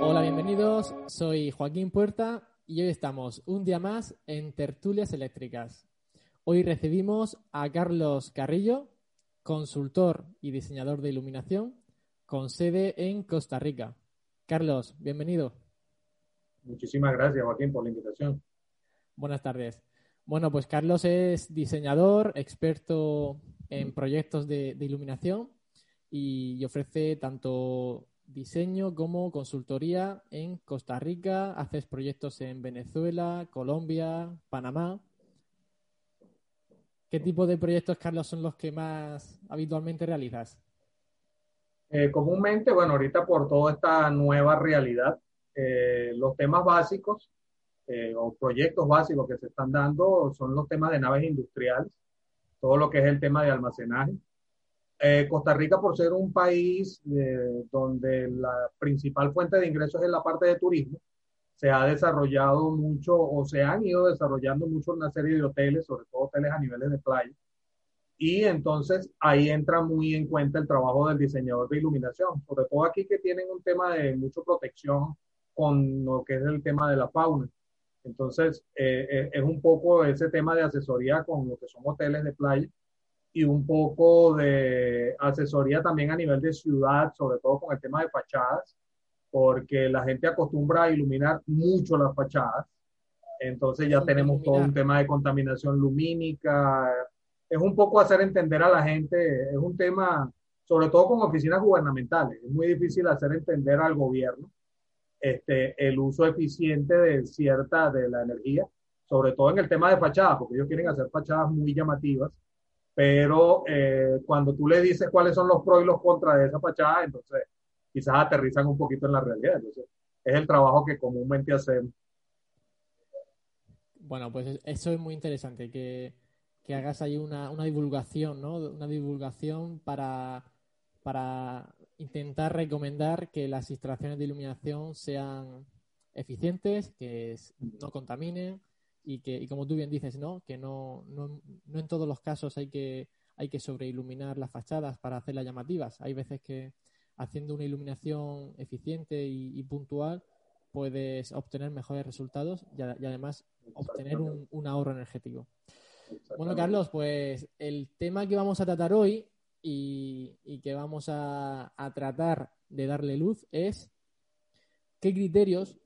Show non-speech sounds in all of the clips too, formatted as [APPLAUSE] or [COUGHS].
Hola, bienvenidos. Soy Joaquín Puerta y hoy estamos un día más en Tertulias Eléctricas. Hoy recibimos a Carlos Carrillo, consultor y diseñador de iluminación, con sede en Costa Rica. Carlos, bienvenido. Muchísimas gracias, Joaquín, por la invitación. Buenas tardes. Bueno, pues Carlos es diseñador, experto en proyectos de, iluminación y, ofrece tanto diseño como consultoría en Costa Rica, haces proyectos en Venezuela, Colombia, Panamá. ¿Qué tipo de proyectos, Carlos, son los que más habitualmente realizas? Eh, comúnmente, bueno, ahorita por toda esta nueva realidad, eh, los temas básicos eh, o proyectos básicos que se están dando son los temas de naves industriales, todo lo que es el tema de almacenaje. Eh, Costa Rica, por ser un país donde la principal fuente de ingresos es la parte de turismo, se ha desarrollado mucho o se han ido desarrollando mucho una serie de hoteles, sobre todo hoteles a niveles de playa. Y entonces ahí entra muy en cuenta el trabajo del diseñador de iluminación, sobre todo aquí que tienen un tema de mucha protección con lo que es el tema de la fauna. Entonces, eh, eh, es un poco ese tema de asesoría con lo que son hoteles de playa y un poco de asesoría también a nivel de ciudad, sobre todo con el tema de fachadas, porque la gente acostumbra a iluminar mucho las fachadas. Entonces ya tenemos todo un tema de contaminación lumínica. Es un poco hacer entender a la gente, es un tema, sobre todo con oficinas gubernamentales, es muy difícil hacer entender al gobierno este, el uso eficiente de cierta de la energía, sobre todo en el tema de fachadas, porque ellos quieren hacer fachadas muy llamativas, pero eh, cuando tú le dices cuáles son los pros y los contras de esa fachada, entonces quizás aterrizan un poquito en la realidad. Entonces, es el trabajo que comúnmente hacemos. Bueno, pues eso es muy interesante, que, que hagas ahí una, una divulgación, ¿no? Una divulgación para, para intentar recomendar que las instalaciones de iluminación sean eficientes, que no contaminen y que, y como tú bien dices, ¿no? que no, no, no en todos los casos hay que, hay que sobreiluminar las fachadas para hacerlas llamativas. Hay veces que haciendo una iluminación eficiente y, puntual puedes obtener mejores resultados y, además obtener un, un ahorro energético. Bueno, Carlos, pues el tema que vamos a tratar hoy y, que vamos a, tratar de darle luz es qué criterios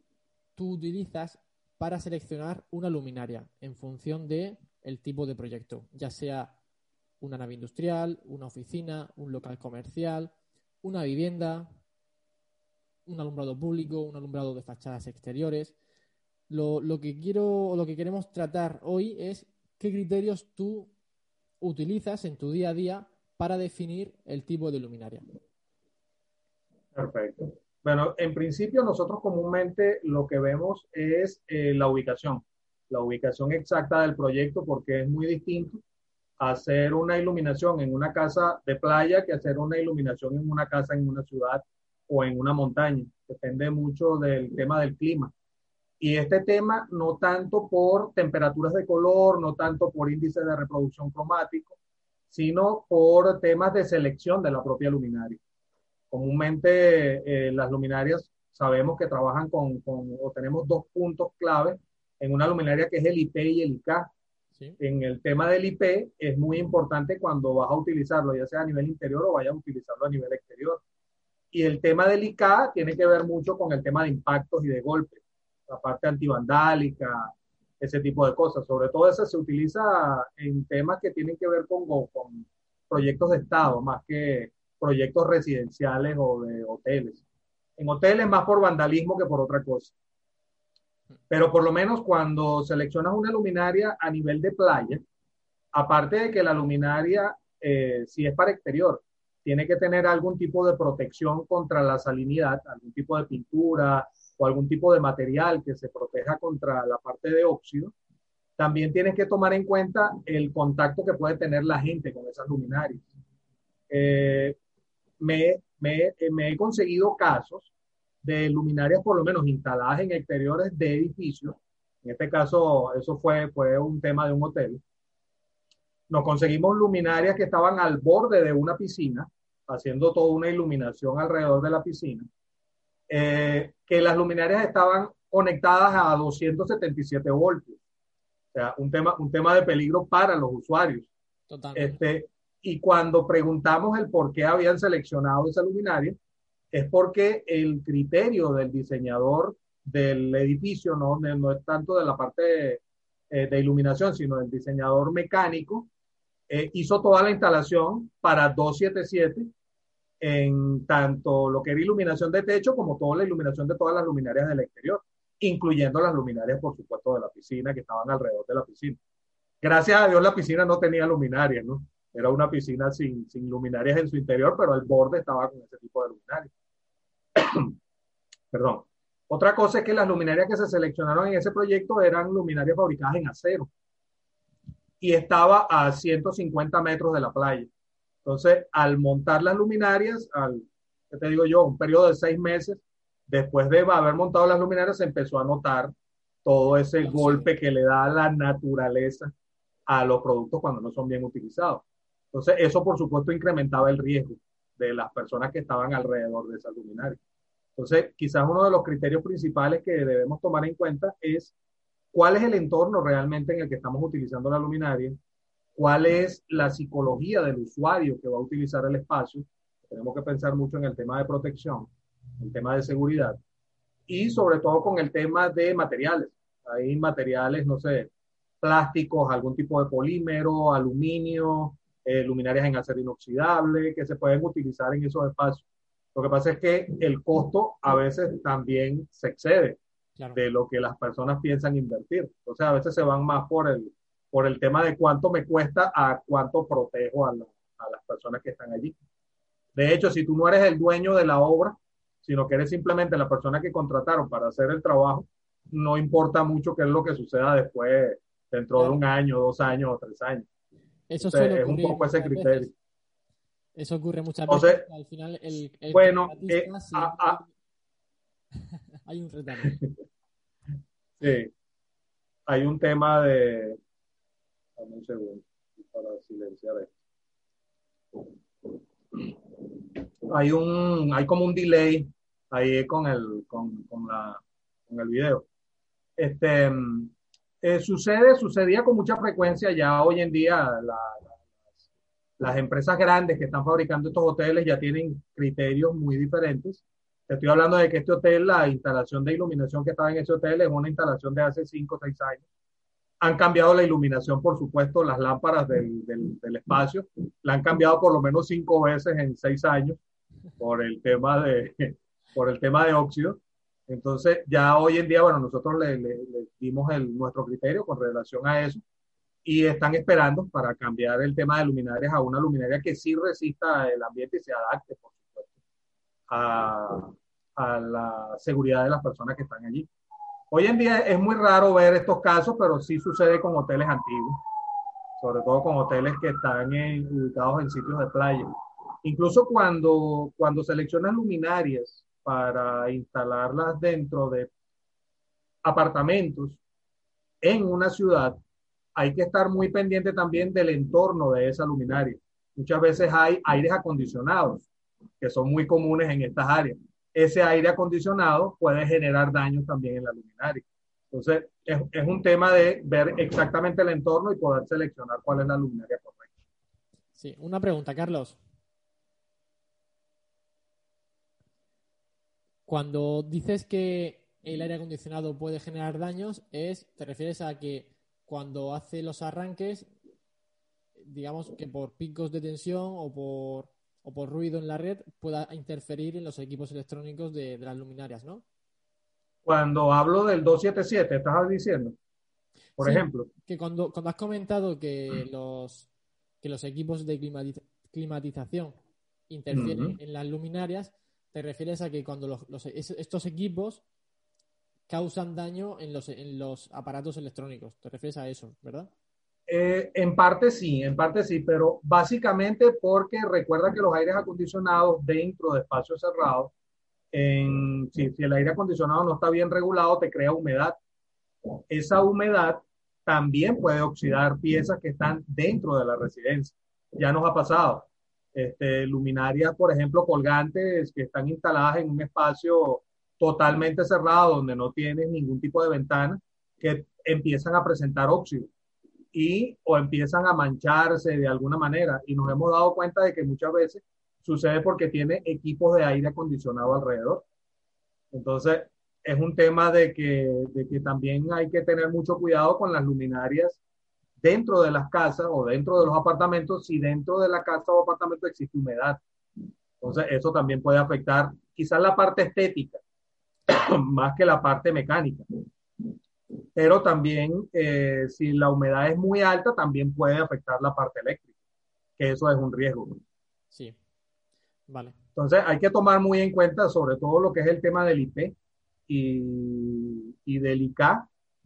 tú utilizas para seleccionar una luminaria en función de el tipo de proyecto, ya sea una nave industrial, una oficina, un local comercial, una vivienda, un alumbrado público, un alumbrado de fachadas exteriores. Lo, que quiero o lo que queremos tratar hoy es qué criterios tú utilizas en tu día a día para definir el tipo de luminaria. Perfecto. Bueno, en principio nosotros comúnmente lo que vemos es eh, la ubicación, la ubicación exacta del proyecto porque es muy distinto hacer una iluminación en una casa de playa que hacer una iluminación en una casa en una ciudad o en una montaña. Depende mucho del tema del clima. Y este tema no tanto por temperaturas de color, no tanto por índice de reproducción cromático, sino por temas de selección de la propia luminaria. Comúnmente eh, las luminarias sabemos que trabajan con, con, o tenemos dos puntos clave en una luminaria que es el IP y el IK. En el tema del IP es muy importante cuando vas a utilizarlo, ya sea a nivel interior o vayas a utilizarlo a nivel exterior. Y el tema del IK tiene que ver mucho con el tema de impactos y de golpes, la parte antivandálica, ese tipo de cosas. Sobre todo eso se utiliza en temas que tienen que ver con, con proyectos de Estado, más que proyectos residenciales o de hoteles. En hoteles más por vandalismo que por otra cosa. Pero por lo menos cuando seleccionas una luminaria a nivel de playa, aparte de que la luminaria, eh, si es para exterior, tiene que tener algún tipo de protección contra la salinidad, algún tipo de pintura, o algún tipo de material que se proteja contra la parte de óxido, también tienes que tomar en cuenta el contacto que puede tener la gente con esas luminarias. Eh, me, me, me, he conseguido casos de luminarias por lo menos instaladas en exteriores de edificios. En este caso, eso fue, fue un tema de un hotel. Nos conseguimos luminarias que estaban al borde de una piscina haciendo toda una iluminación alrededor de la piscina, eh, que las luminarias estaban conectadas a 277 voltios. O sea, un tema, un tema de peligro para los usuarios. Este, y cuando preguntamos el por qué habían seleccionado esa luminaria, es porque el criterio del diseñador del edificio no, no es tanto de la parte de, eh, de iluminación, sino del diseñador mecánico, eh, hizo toda la instalación para 277 en tanto lo que era iluminación de techo como toda la iluminación de todas las luminarias del exterior, incluyendo las luminarias, por supuesto, de la piscina que estaban alrededor de la piscina. Gracias a Dios la piscina no tenía luminarias, ¿no? Era una piscina sin, sin luminarias en su interior, pero el borde estaba con ese tipo de luminarias. [CLEARS THROAT] Perdón. Otra cosa es que las luminarias que se seleccionaron en ese proyecto eran luminarias fabricadas en acero y estaba a 150 metros de la playa. Entonces, al montar las luminarias, ¿qué te digo yo? Un periodo de seis meses, después de haber montado las luminarias, se empezó a notar todo ese golpe que le da la naturaleza a los productos cuando no son bien utilizados. Entonces, eso por supuesto incrementaba el riesgo de las personas que estaban alrededor de esas luminarias. Entonces, quizás uno de los criterios principales que debemos tomar en cuenta es cuál es el entorno realmente en el que estamos utilizando la luminaria, cuál es la psicología del usuario que va a utilizar el espacio. Tenemos que pensar mucho en el tema de protección, el tema de seguridad y sobre todo con el tema de materiales. Hay materiales, no sé, plásticos, algún tipo de polímero, aluminio, eh, luminarias en acero inoxidable que se pueden utilizar en esos espacios. Lo que pasa es que el costo a veces también se excede de lo que las personas piensan invertir. Sea, a veces se van más por el, por el tema de cuánto me cuesta a cuánto protejo a, a las personas que están allí. De hecho, si tú no eres el dueño de la obra, sino que eres simplemente la persona que contrataron para hacer el trabajo, no importa mucho qué es lo que suceda después, dentro de un año, dos años o tres años. Eso es un poco ese criterio. Eso ocurre muchas veces. al final, el, bueno, eh, [LAUGHS] hay un retardo. [LAUGHS] sí. Hay un tema de. Dame un segundo para silenciar esto. Hay un, hay como un delay ahí con el, con, con la, con el video. Este, eh, sucede, sucedía con mucha frecuencia ya hoy en día las empresas grandes que están fabricando estos hoteles ya tienen criterios muy diferentes te estoy hablando de que este hotel, la instalación de iluminación que estaba en ese hotel es una instalación de hace 5 o 6 años. Han cambiado la iluminación, por supuesto, las lámparas del, del, espacio. La han cambiado por lo menos 5 veces en 6 años por el tema de, [LAUGHS] por el tema de óxido. Entonces, ya hoy en día, bueno, nosotros le, le, dimos el, nuestro criterio con relación a eso y están esperando para cambiar el tema de luminarias a una luminaria que sí resista el ambiente y se adapte, por a, la seguridad de las personas que están allí. Hoy en día es muy raro ver estos casos, pero sí sucede con hoteles antiguos, sobre todo con hoteles que están ubicados en sitios de playa. Incluso cuando, cuando seleccionan luminarias para instalarlas dentro de apartamentos en una ciudad, hay que estar muy pendiente también del entorno de esa luminaria. Muchas veces hay aires acondicionados que son muy comunes en estas áreas. Ese aire acondicionado puede generar daños también en la luminaria. Entonces, es, es un tema de ver exactamente el entorno y poder seleccionar cuál es la luminaria correcta. Sí, una pregunta, Carlos. Cuando dices que el aire acondicionado puede generar daños, es, te refieres a que cuando hace los arranques, digamos que por picos de tensión o por o por ruido en la red pueda interferir en los equipos electrónicos de, las luminarias, ¿no? Cuando hablo del 277, ¿estás diciendo? Por ejemplo. Que cuando, cuando has comentado que los, que los equipos de climatización interfieren en las luminarias, te refieres a que cuando los, estos equipos causan daño en los, aparatos electrónicos. Te refieres a eso, ¿verdad? Eh, en parte sí, en parte sí, pero básicamente porque recuerda que los aires acondicionados dentro de espacios cerrados, en, si, el aire acondicionado no está bien regulado, te crea humedad. Esa humedad también puede oxidar piezas que están dentro de la residencia. Ya nos ha pasado. Este, luminarias, por ejemplo, colgantes que están instaladas en un espacio totalmente cerrado donde no tienes ningún tipo de ventana, que empiezan a presentar óxido y o empiezan a mancharse de alguna manera. Y nos hemos dado cuenta de que muchas veces sucede porque tiene equipos de aire acondicionado alrededor. Entonces, es un tema de que, de que también hay que tener mucho cuidado con las luminarias dentro de las casas o dentro de los apartamentos si dentro de la casa o apartamento existe humedad. Entonces, eso también puede afectar quizás la parte estética, [COUGHS] más que la parte mecánica. Pero también, eh, si la humedad es muy alta, también puede afectar la parte eléctrica, que eso es un riesgo. Sí. Vale. Entonces, hay que tomar muy en cuenta sobre todo lo que es el tema del IP y, y del IK,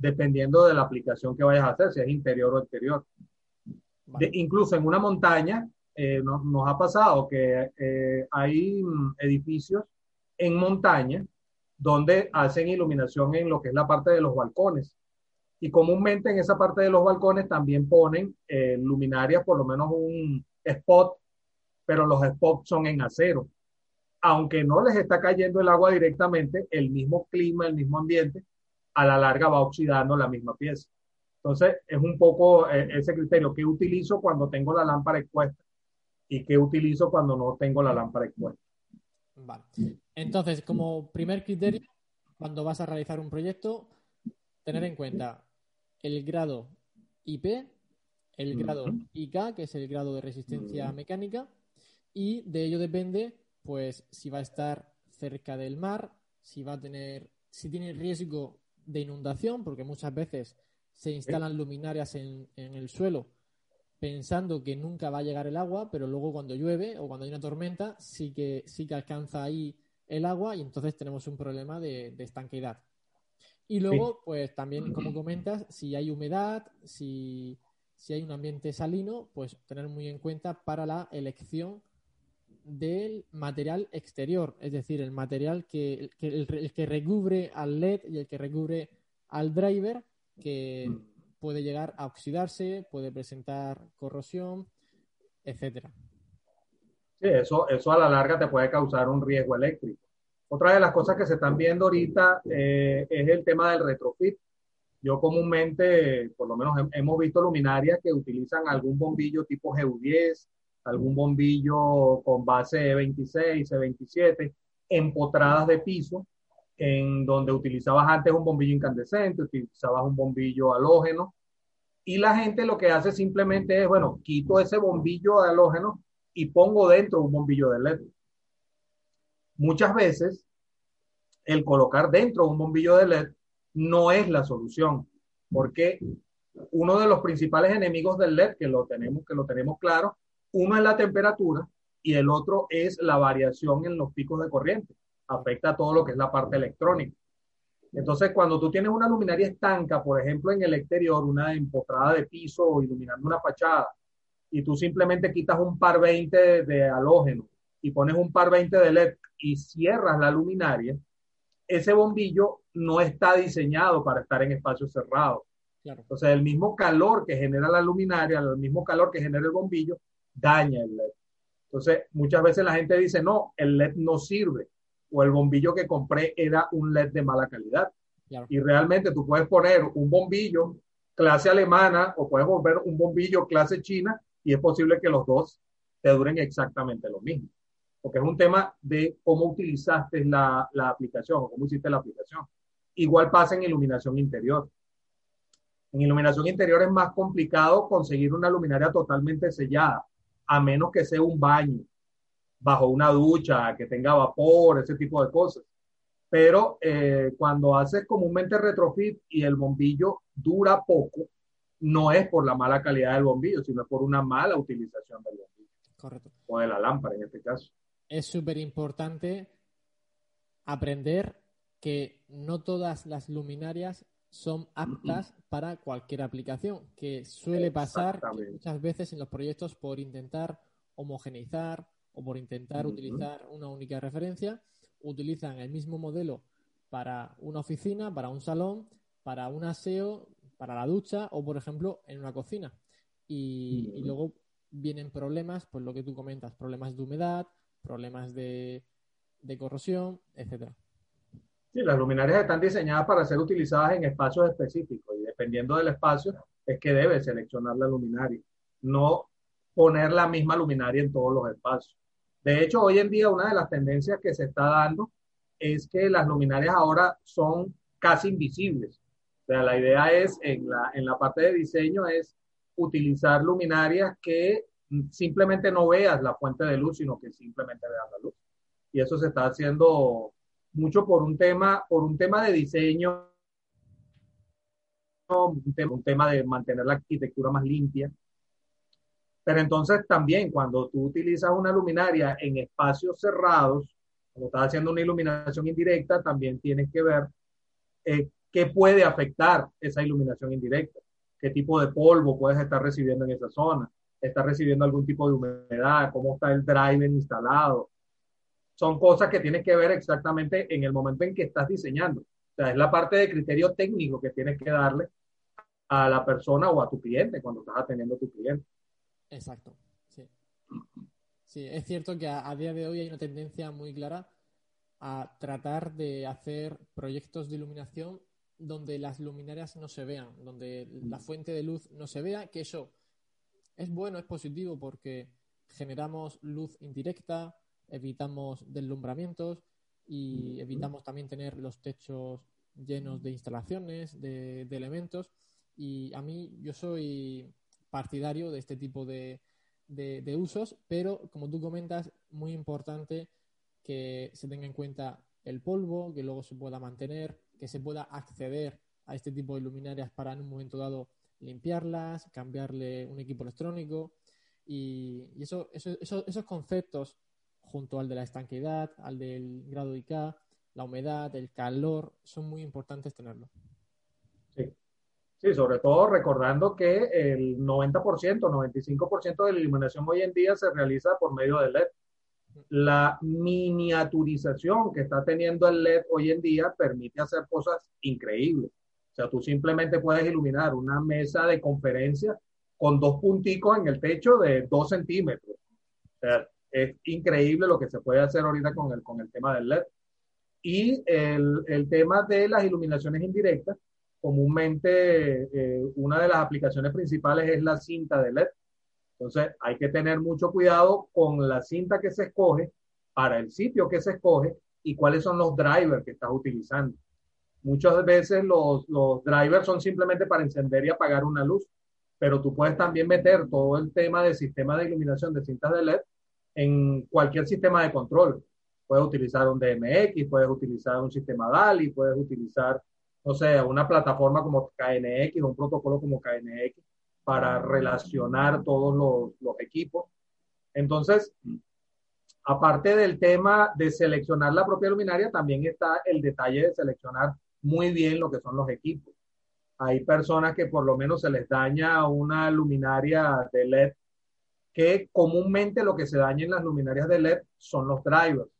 dependiendo de la aplicación que vayas a hacer, si es interior o exterior. incluso en una montaña, eh, nos ha pasado que eh, hay mm, edificios en montaña donde hacen iluminación en lo que es la parte de los balcones. Y comúnmente en esa parte de los balcones también ponen eh, luminarias, por lo menos un spot, pero los spots son en acero. Aunque no les está cayendo el agua directamente, el mismo clima, el mismo ambiente, a la larga va oxidando la misma pieza. Entonces, es un poco eh, ese criterio que utilizo cuando tengo la lámpara expuesta y que utilizo cuando no tengo la lámpara expuesta. Vale. Entonces, como primer criterio, cuando vas a realizar un proyecto, tener en cuenta el grado IP, el grado IK, que es el grado de resistencia mecánica, y de ello depende, pues, si va a estar cerca del mar, si va a tener, si tiene riesgo de inundación, porque muchas veces se instalan luminarias en, el suelo pensando que nunca va a llegar el agua, pero luego cuando llueve o cuando hay una tormenta sí que, sí que alcanza ahí el agua y entonces tenemos un problema de, de estanqueidad. Y luego, pues también, como comentas, si hay humedad, si, si hay un ambiente salino, pues tener muy en cuenta para la elección del material exterior, es decir, el material que, el, que recubre al LED y el que recubre al driver, que puede llegar a oxidarse, puede presentar corrosión, etcétera. Sí, eso, eso a la larga te puede causar un riesgo eléctrico. Otra de las cosas que se están viendo ahorita eh, es el tema del retrofit. Yo comúnmente, por lo menos hemos visto luminarias que utilizan algún bombillo tipo GU10 algún bombillo con base E26, E27, empotradas de piso, en donde utilizabas antes un bombillo incandescente, utilizabas un bombillo halógeno, y la gente lo que hace simplemente es, bueno, quito ese bombillo de halógeno y pongo dentro un bombillo de LED. Muchas veces, el colocar dentro un bombillo de LED no es la solución, porque uno de los principales enemigos del LED, que lo tenemos, que lo tenemos claro, uno es la temperatura y el otro es la variación en los picos de corriente. Afecta a todo lo que es la parte electrónica. Entonces, cuando tú tienes una luminaria estanca, por ejemplo, en el exterior, una empotrada de piso iluminando una fachada, y tú simplemente quitas un par 20 de halógeno y pones un par 20 de LED y cierras la luminaria, ese bombillo no está diseñado para estar en espacios cerrados. Entonces, el mismo calor que genera la luminaria, el mismo calor que genera el bombillo, daña el LED. Entonces, muchas veces la gente dice, no, el LED no sirve o el bombillo que compré era un LED de mala calidad. Y realmente tú puedes poner un bombillo clase alemana o puedes poner un bombillo clase china y es posible que los dos te duren exactamente lo mismo. Porque es un tema de cómo utilizaste la, la aplicación o cómo hiciste la aplicación. Igual pasa en iluminación interior. En iluminación interior es más complicado conseguir una luminaria totalmente sellada a menos que sea un baño, bajo una ducha, que tenga vapor, ese tipo de cosas. Pero eh, cuando haces comúnmente retrofit y el bombillo dura poco, no es por la mala calidad del bombillo, sino por una mala utilización del bombillo. Correcto. O de la lámpara en este caso. Es súper importante aprender que no todas las luminarias son aptas para cualquier aplicación, que suele pasar muchas veces en los proyectos por intentar homogeneizar o por intentar utilizar una única referencia, utilizan el mismo modelo para una oficina, para un salón, para un aseo, para la ducha o, por ejemplo, en una cocina. Y, luego vienen problemas, pues lo que tú comentas, problemas de humedad, problemas de, de corrosión, etcétera. Sí, las luminarias están diseñadas para ser utilizadas en espacios específicos y dependiendo del espacio es que debe seleccionar la luminaria, no poner la misma luminaria en todos los espacios. De hecho, hoy en día una de las tendencias que se está dando es que las luminarias ahora son casi invisibles. O sea, la idea es, en la, en la parte de diseño, es utilizar luminarias que simplemente no veas la fuente de luz, sino que simplemente veas la luz. Y eso se está haciendo mucho por un tema, por un tema de diseño, un tema, un tema de mantener la arquitectura más limpia. Pero entonces también cuando tú utilizas una luminaria en espacios cerrados, cuando estás haciendo una iluminación indirecta, también tienes que ver eh, qué puede afectar esa iluminación indirecta, qué tipo de polvo puedes estar recibiendo en esa zona, estás recibiendo algún tipo de humedad, cómo está el driver instalado. Son cosas que tienes que ver exactamente en el momento en que estás diseñando. O sea, es la parte de criterio técnico que tienes que darle a la persona o a tu cliente cuando estás atendiendo a tu cliente. Exacto, sí. Sí, es cierto que a, día de hoy hay una tendencia muy clara a tratar de hacer proyectos de iluminación donde las luminarias no se vean, donde la fuente de luz no se vea, que eso es bueno, es positivo porque generamos luz indirecta, evitamos deslumbramientos y evitamos también tener los techos llenos de instalaciones, de, elementos. Y a mí yo soy partidario de este tipo de, de, usos, pero como tú comentas, muy importante que se tenga en cuenta el polvo, que luego se pueda mantener, que se pueda acceder a este tipo de luminarias para en un momento dado limpiarlas, cambiarle un equipo electrónico y, eso, esos conceptos junto al de la estanqueidad, al del grado de IK, la humedad, el calor, son muy importantes tenerlo. Sí. Sí, sobre todo recordando que el 90%, 95% de la iluminación hoy en día se realiza por medio del LED. La miniaturización que está teniendo el LED hoy en día permite hacer cosas increíbles. O sea, tú simplemente puedes iluminar una mesa de conferencia con dos punticos en el techo de dos centímetros. O sea, es increíble lo que se puede hacer ahorita con el, con el tema del LED. Y el, el tema de las iluminaciones indirectas, comúnmente eh, una de las aplicaciones principales es la cinta de LED. Entonces hay que tener mucho cuidado con la cinta que se escoge para el sitio que se escoge y cuáles son los drivers que estás utilizando. Muchas veces los, los drivers son simplemente para encender y apagar una luz, pero tú puedes también meter todo el tema de sistema de iluminación de cintas de LED en cualquier sistema de control. Puedes utilizar un DMX, puedes utilizar un sistema DALI, puedes utilizar no sé, una plataforma como KNX, un protocolo como KNX para relacionar todos los, los equipos. Entonces, aparte del tema de seleccionar la propia luminaria, también está el detalle de seleccionar muy bien lo que son los equipos. Hay personas que por lo menos se les daña una luminaria de LED, que comúnmente lo que se daña en las luminarias de LED son los drivers,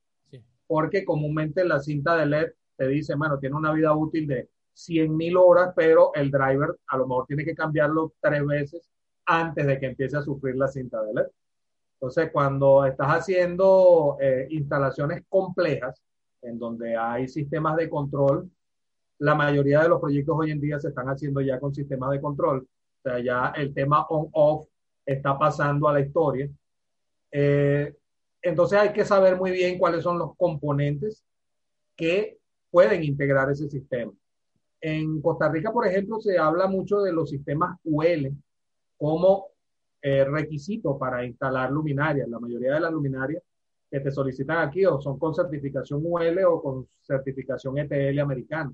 porque comúnmente la cinta de LED te dice, bueno, tiene una vida útil de 100.000 horas, pero el driver a lo mejor tiene que cambiarlo tres veces antes de que empiece a sufrir la cinta de LED. Entonces, cuando estás haciendo eh, instalaciones complejas, en donde hay sistemas de control, la mayoría de los proyectos hoy en día se están haciendo ya con sistemas de control. O sea, ya el tema on-off está pasando a la historia. Eh, entonces hay que saber muy bien cuáles son los componentes que pueden integrar ese sistema. En Costa Rica, por ejemplo, se habla mucho de los sistemas UL como eh, requisito para instalar luminarias. La mayoría de las luminarias que te solicitan aquí o son con certificación UL o con certificación ETL americana.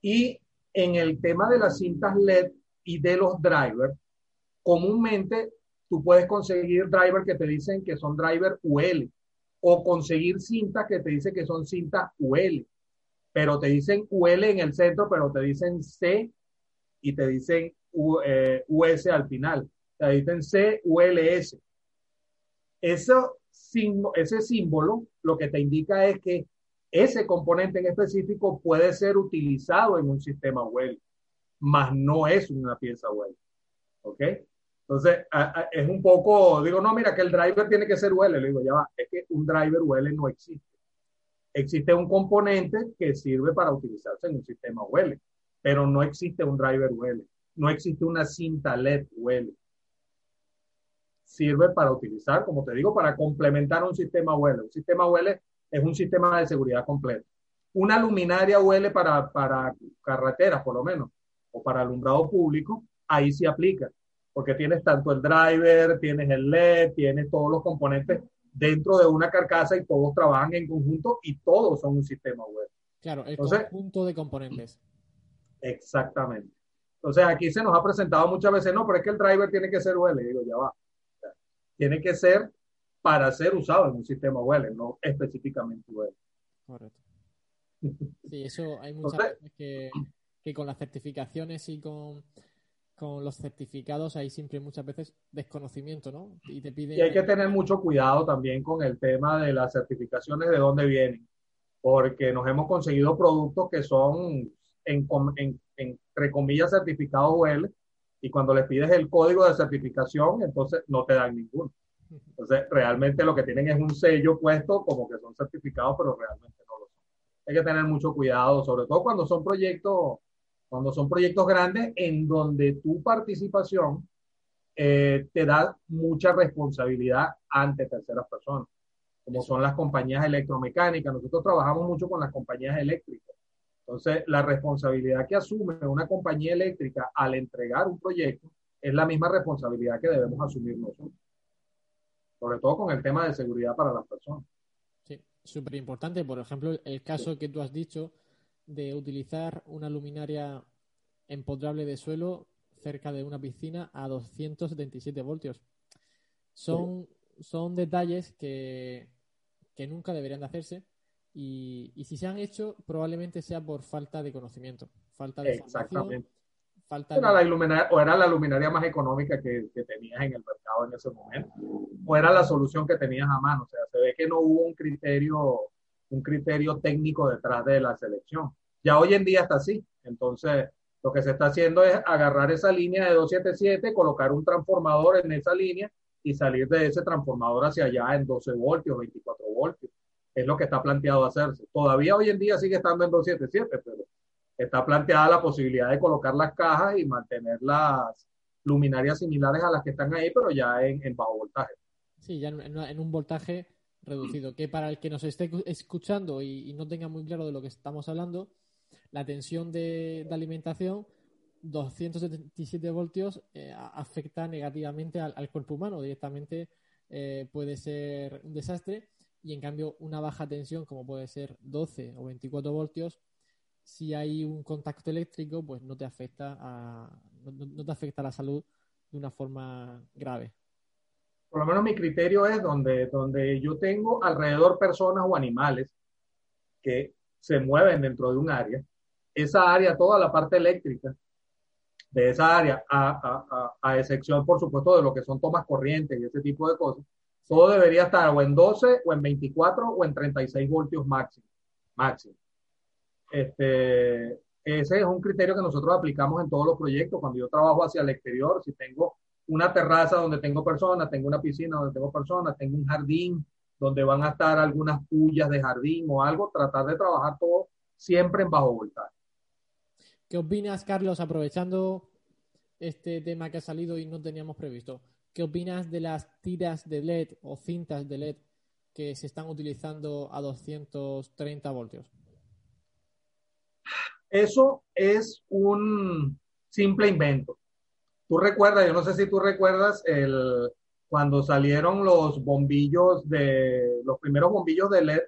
Y en el tema de las cintas LED y de los drivers, comúnmente tú puedes conseguir drivers que te dicen que son drivers UL o conseguir cintas que te dicen que son cintas UL pero te dicen UL en el centro, pero te dicen C y te dicen US eh, al final. Te dicen C, ULS. Eso, ese símbolo lo que te indica es que ese componente en específico puede ser utilizado en un sistema web, mas no es una pieza web. ¿Ok? Entonces, es un poco, digo, no, mira, que el driver tiene que ser UL. Le digo, ya va, es que un driver UL no existe. Existe un componente que sirve para utilizarse en un sistema UL, pero no existe un driver UL. No existe una cinta LED UL. Sirve para utilizar, como te digo, para complementar un sistema UL. Un sistema UL es un sistema de seguridad completo. Una luminaria UL para, para carreteras, por lo menos, o para alumbrado público, ahí sí aplica, porque tienes tanto el driver, tienes el LED, tienes todos los componentes dentro de una carcasa y todos trabajan en conjunto y todos son un sistema web. Claro, el conjunto de componentes. Exactamente. Entonces aquí se nos ha presentado muchas veces, no, pero es que el driver tiene que ser UL. digo, ya va. Tiene que ser para ser usado en un sistema UL, no específicamente UL. Correcto. Sí, eso hay muchas veces que, que con las certificaciones y con con los certificados hay siempre muchas veces desconocimiento, ¿no? Y te pide... Y hay que tener mucho cuidado también con el tema de las certificaciones, de dónde vienen, porque nos hemos conseguido productos que son, en, en, entre comillas, certificados UL, y cuando les pides el código de certificación, entonces no te dan ninguno. Entonces, realmente lo que tienen es un sello puesto como que son certificados, pero realmente no lo son. Hay que tener mucho cuidado, sobre todo cuando son proyectos cuando son proyectos grandes en donde tu participación eh, te da mucha responsabilidad ante terceras personas, como son las compañías electromecánicas. Nosotros trabajamos mucho con las compañías eléctricas. Entonces, la responsabilidad que asume una compañía eléctrica al entregar un proyecto es la misma responsabilidad que debemos asumir nosotros. Sobre todo con el tema de seguridad para las personas. Sí, súper importante. Por ejemplo, el caso que tú has dicho de utilizar una luminaria empotrable de suelo cerca de una piscina a 277 voltios. Son, son detalles que, que nunca deberían de hacerse y, y, si se han hecho probablemente sea por falta de conocimiento, falta de Exactamente. Falta era la luminaria, o era la luminaria más económica que, que, tenías en el mercado en ese momento, o era la solución que tenías a mano. O sea, se ve que no hubo un criterio un criterio técnico detrás de la selección. Ya hoy en día está así. Entonces, lo que se está haciendo es agarrar esa línea de 277, colocar un transformador en esa línea y salir de ese transformador hacia allá en 12 voltios, 24 voltios. Es lo que está planteado hacerse. Todavía hoy en día sigue estando en 277, pero está planteada la posibilidad de colocar las cajas y mantener las luminarias similares a las que están ahí, pero ya en, bajo voltaje. Sí, ya en un voltaje reducido. Que para el que nos esté escuchando y, no tenga muy claro de lo que estamos hablando, la tensión de, alimentación, 277 voltios, eh, afecta negativamente al, cuerpo humano. Directamente eh, puede ser un desastre. Y en cambio, una baja tensión, como puede ser 12 o 24 voltios, si hay un contacto eléctrico, pues no te afecta a, no te afecta a la salud de una forma grave por lo menos mi criterio es donde, donde yo tengo alrededor personas o animales que se mueven dentro de un área, esa área, toda la parte eléctrica de esa área, a, a, a, excepción, por supuesto, de lo que son tomas corrientes y ese tipo de cosas, todo debería estar o en 12, o en 24, o en 36 voltios máximo. máximo. Este, ese es un criterio que nosotros aplicamos en todos los proyectos. Cuando yo trabajo hacia el exterior, si tengo una terraza donde tengo personas, tengo una piscina donde tengo personas, tengo un jardín donde van a estar algunas pullas de jardín o algo, tratar de trabajar todo siempre en bajo voltaje. ¿Qué opinas, Carlos, aprovechando este tema que ha salido y no teníamos previsto? ¿Qué opinas de las tiras de LED o cintas de LED que se están utilizando a 230 voltios? Eso es un simple invento. Tú recuerdas, yo no sé si tú recuerdas el, cuando salieron los bombillos de, los primeros bombillos de LED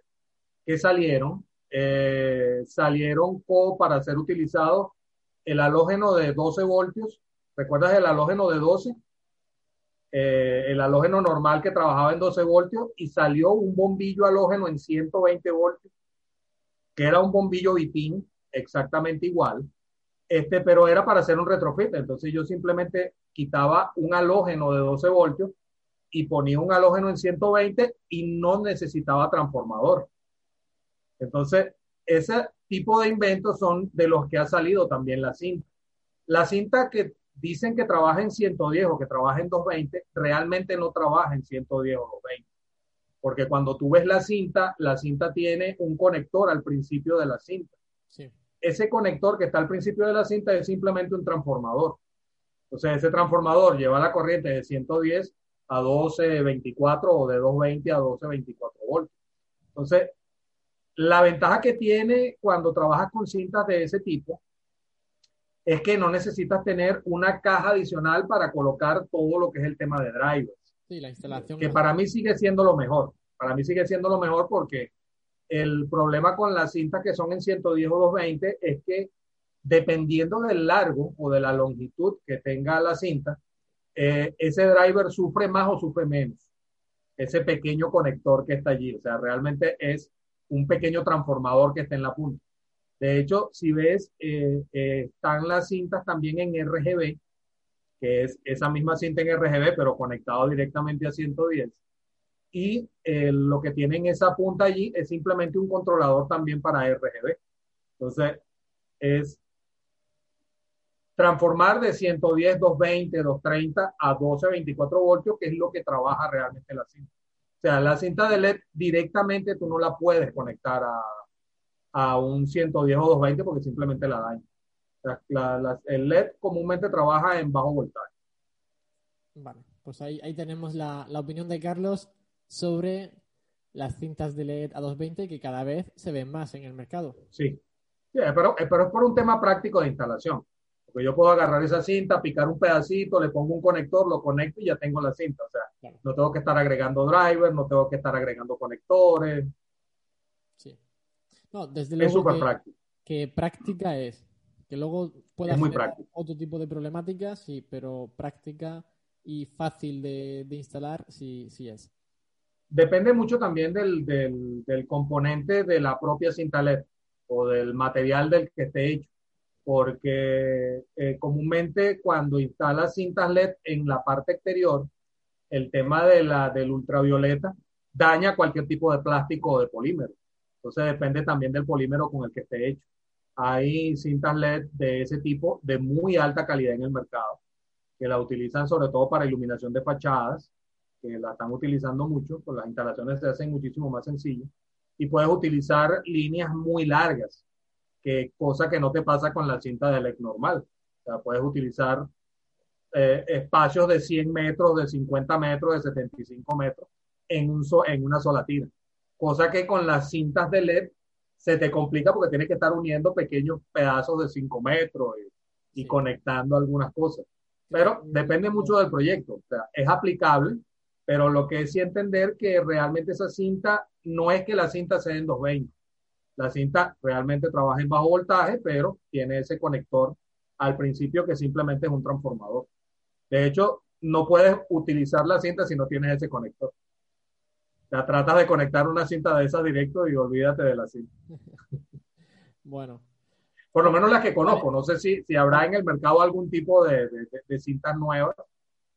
que salieron, eh, salieron para ser utilizado el halógeno de 12 voltios. ¿Recuerdas el halógeno de 12? Eh, el halógeno normal que trabajaba en 12 voltios y salió un bombillo halógeno en 120 voltios, que era un bombillo bitín exactamente igual este, pero era para hacer un retrofit. Entonces yo simplemente quitaba un halógeno de 12 voltios y ponía un halógeno en 120 y no necesitaba transformador. Entonces, ese tipo de inventos son de los que ha salido también la cinta. La cinta que dicen que trabaja en 110 o que trabaja en 220, realmente no trabaja en 110 o 220. Porque cuando tú ves la cinta, la cinta tiene un conector al principio de la cinta. Ese conector que está al principio de la cinta es simplemente un transformador. Entonces, ese transformador lleva la corriente de 110 a 1224 o de 220 a 1224 voltios. Entonces, la ventaja que tiene cuando trabajas con cintas de ese tipo es que no necesitas tener una caja adicional para colocar todo lo que es el tema de drivers. Sí, la instalación. Que para mí sigue siendo lo mejor. Para mí sigue siendo lo mejor porque el problema con las cintas que son en 110 o 220 es que dependiendo del largo o de la longitud que tenga la cinta, eh, ese driver sufre más o sufre menos. Ese pequeño conector que está allí. O sea, realmente es un pequeño transformador que está en la punta. De hecho, si ves, eh, eh, están las cintas también en RGB, que es esa misma cinta en RGB, pero conectado directamente a 110. Y eh, lo que tienen esa punta allí es simplemente un controlador también para RGB. Entonces, es transformar de 110, 220, 230 a 12, 24 voltios, que es lo que trabaja realmente la cinta. O sea, la cinta de LED directamente tú no la puedes conectar a, a un 110 o 220 porque simplemente la daña. el LED comúnmente trabaja en bajo voltaje. Vale, pues ahí, ahí tenemos la, la, opinión de Carlos sobre las cintas de LED a 220 que cada vez se ven más en el mercado. Sí, pero, pero es por un tema práctico de instalación. Porque yo puedo agarrar esa cinta, picar un pedacito, le pongo un conector, lo conecto y ya tengo la cinta. O sea, no tengo que estar agregando drivers, no tengo que estar agregando conectores. No, desde luego. Es súper que, práctico. Que práctica es. Que luego puede haber otro tipo de problemáticas, sí, pero práctica y fácil de, instalar, sí, sí es. Depende mucho también del, del, componente de la propia cinta LED o del material del que esté hecho porque eh, comúnmente cuando instalas cintas LED en la parte exterior, el tema de la, del ultravioleta daña cualquier tipo de plástico o de polímero. Entonces depende también del polímero con el que esté hecho. Hay cintas LED de ese tipo de muy alta calidad en el mercado, que la utilizan sobre todo para iluminación de fachadas, que la están utilizando mucho, pues las instalaciones se hacen muchísimo más sencillas. Y puedes utilizar líneas muy largas, que cosa que no te pasa con la cinta de LED normal. O sea, puedes utilizar eh, espacios de 100 metros, de 50 metros, de 75 metros en, un en una sola tira cosa que con las cintas de LED se te complica porque tienes que estar uniendo pequeños pedazos de 5 metros y, conectando algunas cosas. Pero depende mucho del proyecto, o sea, es aplicable, pero lo que es sí entender que realmente esa cinta no es que la cinta sea en 220. La cinta realmente trabaja en bajo voltaje, pero tiene ese conector al principio que simplemente es un transformador. De hecho, no puedes utilizar la cinta si no tienes ese conector sea, tratas de conectar una cinta de esas directo y olvídate de la cinta. [LAUGHS] bueno. Por lo menos las que conozco. No sé si, si habrá en el mercado algún tipo de, de, cintas nuevas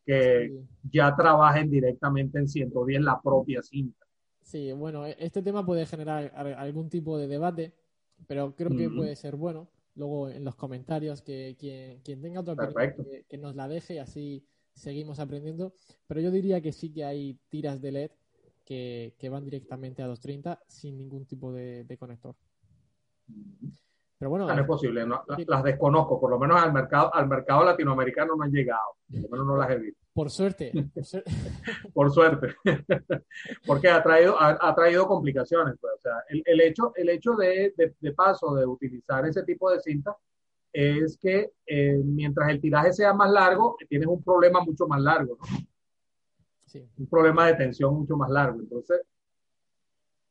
que ya trabajen directamente en 110 la propia cinta. Sí, bueno, e, este tema puede generar algún tipo de debate, pero creo que puede ser bueno. Luego en los comentarios que quien, tenga otra opinión que, que, nos la deje y así seguimos aprendiendo. Pero yo diría que sí que hay tiras de LED que, van directamente a 230 sin ningún tipo de, conector. Pero bueno, no es posible, las desconozco, por lo menos al mercado, al mercado latinoamericano no han llegado, por lo menos no las he visto. Por suerte. [LAUGHS] Por, suerte. Porque ha traído, ha, traído complicaciones. Pues. O sea, el, hecho, el hecho de, de, paso de utilizar ese tipo de cinta es que eh, mientras el tiraje sea más largo, tienes un problema mucho más largo. ¿no? un problema de tensión mucho más largo. Entonces,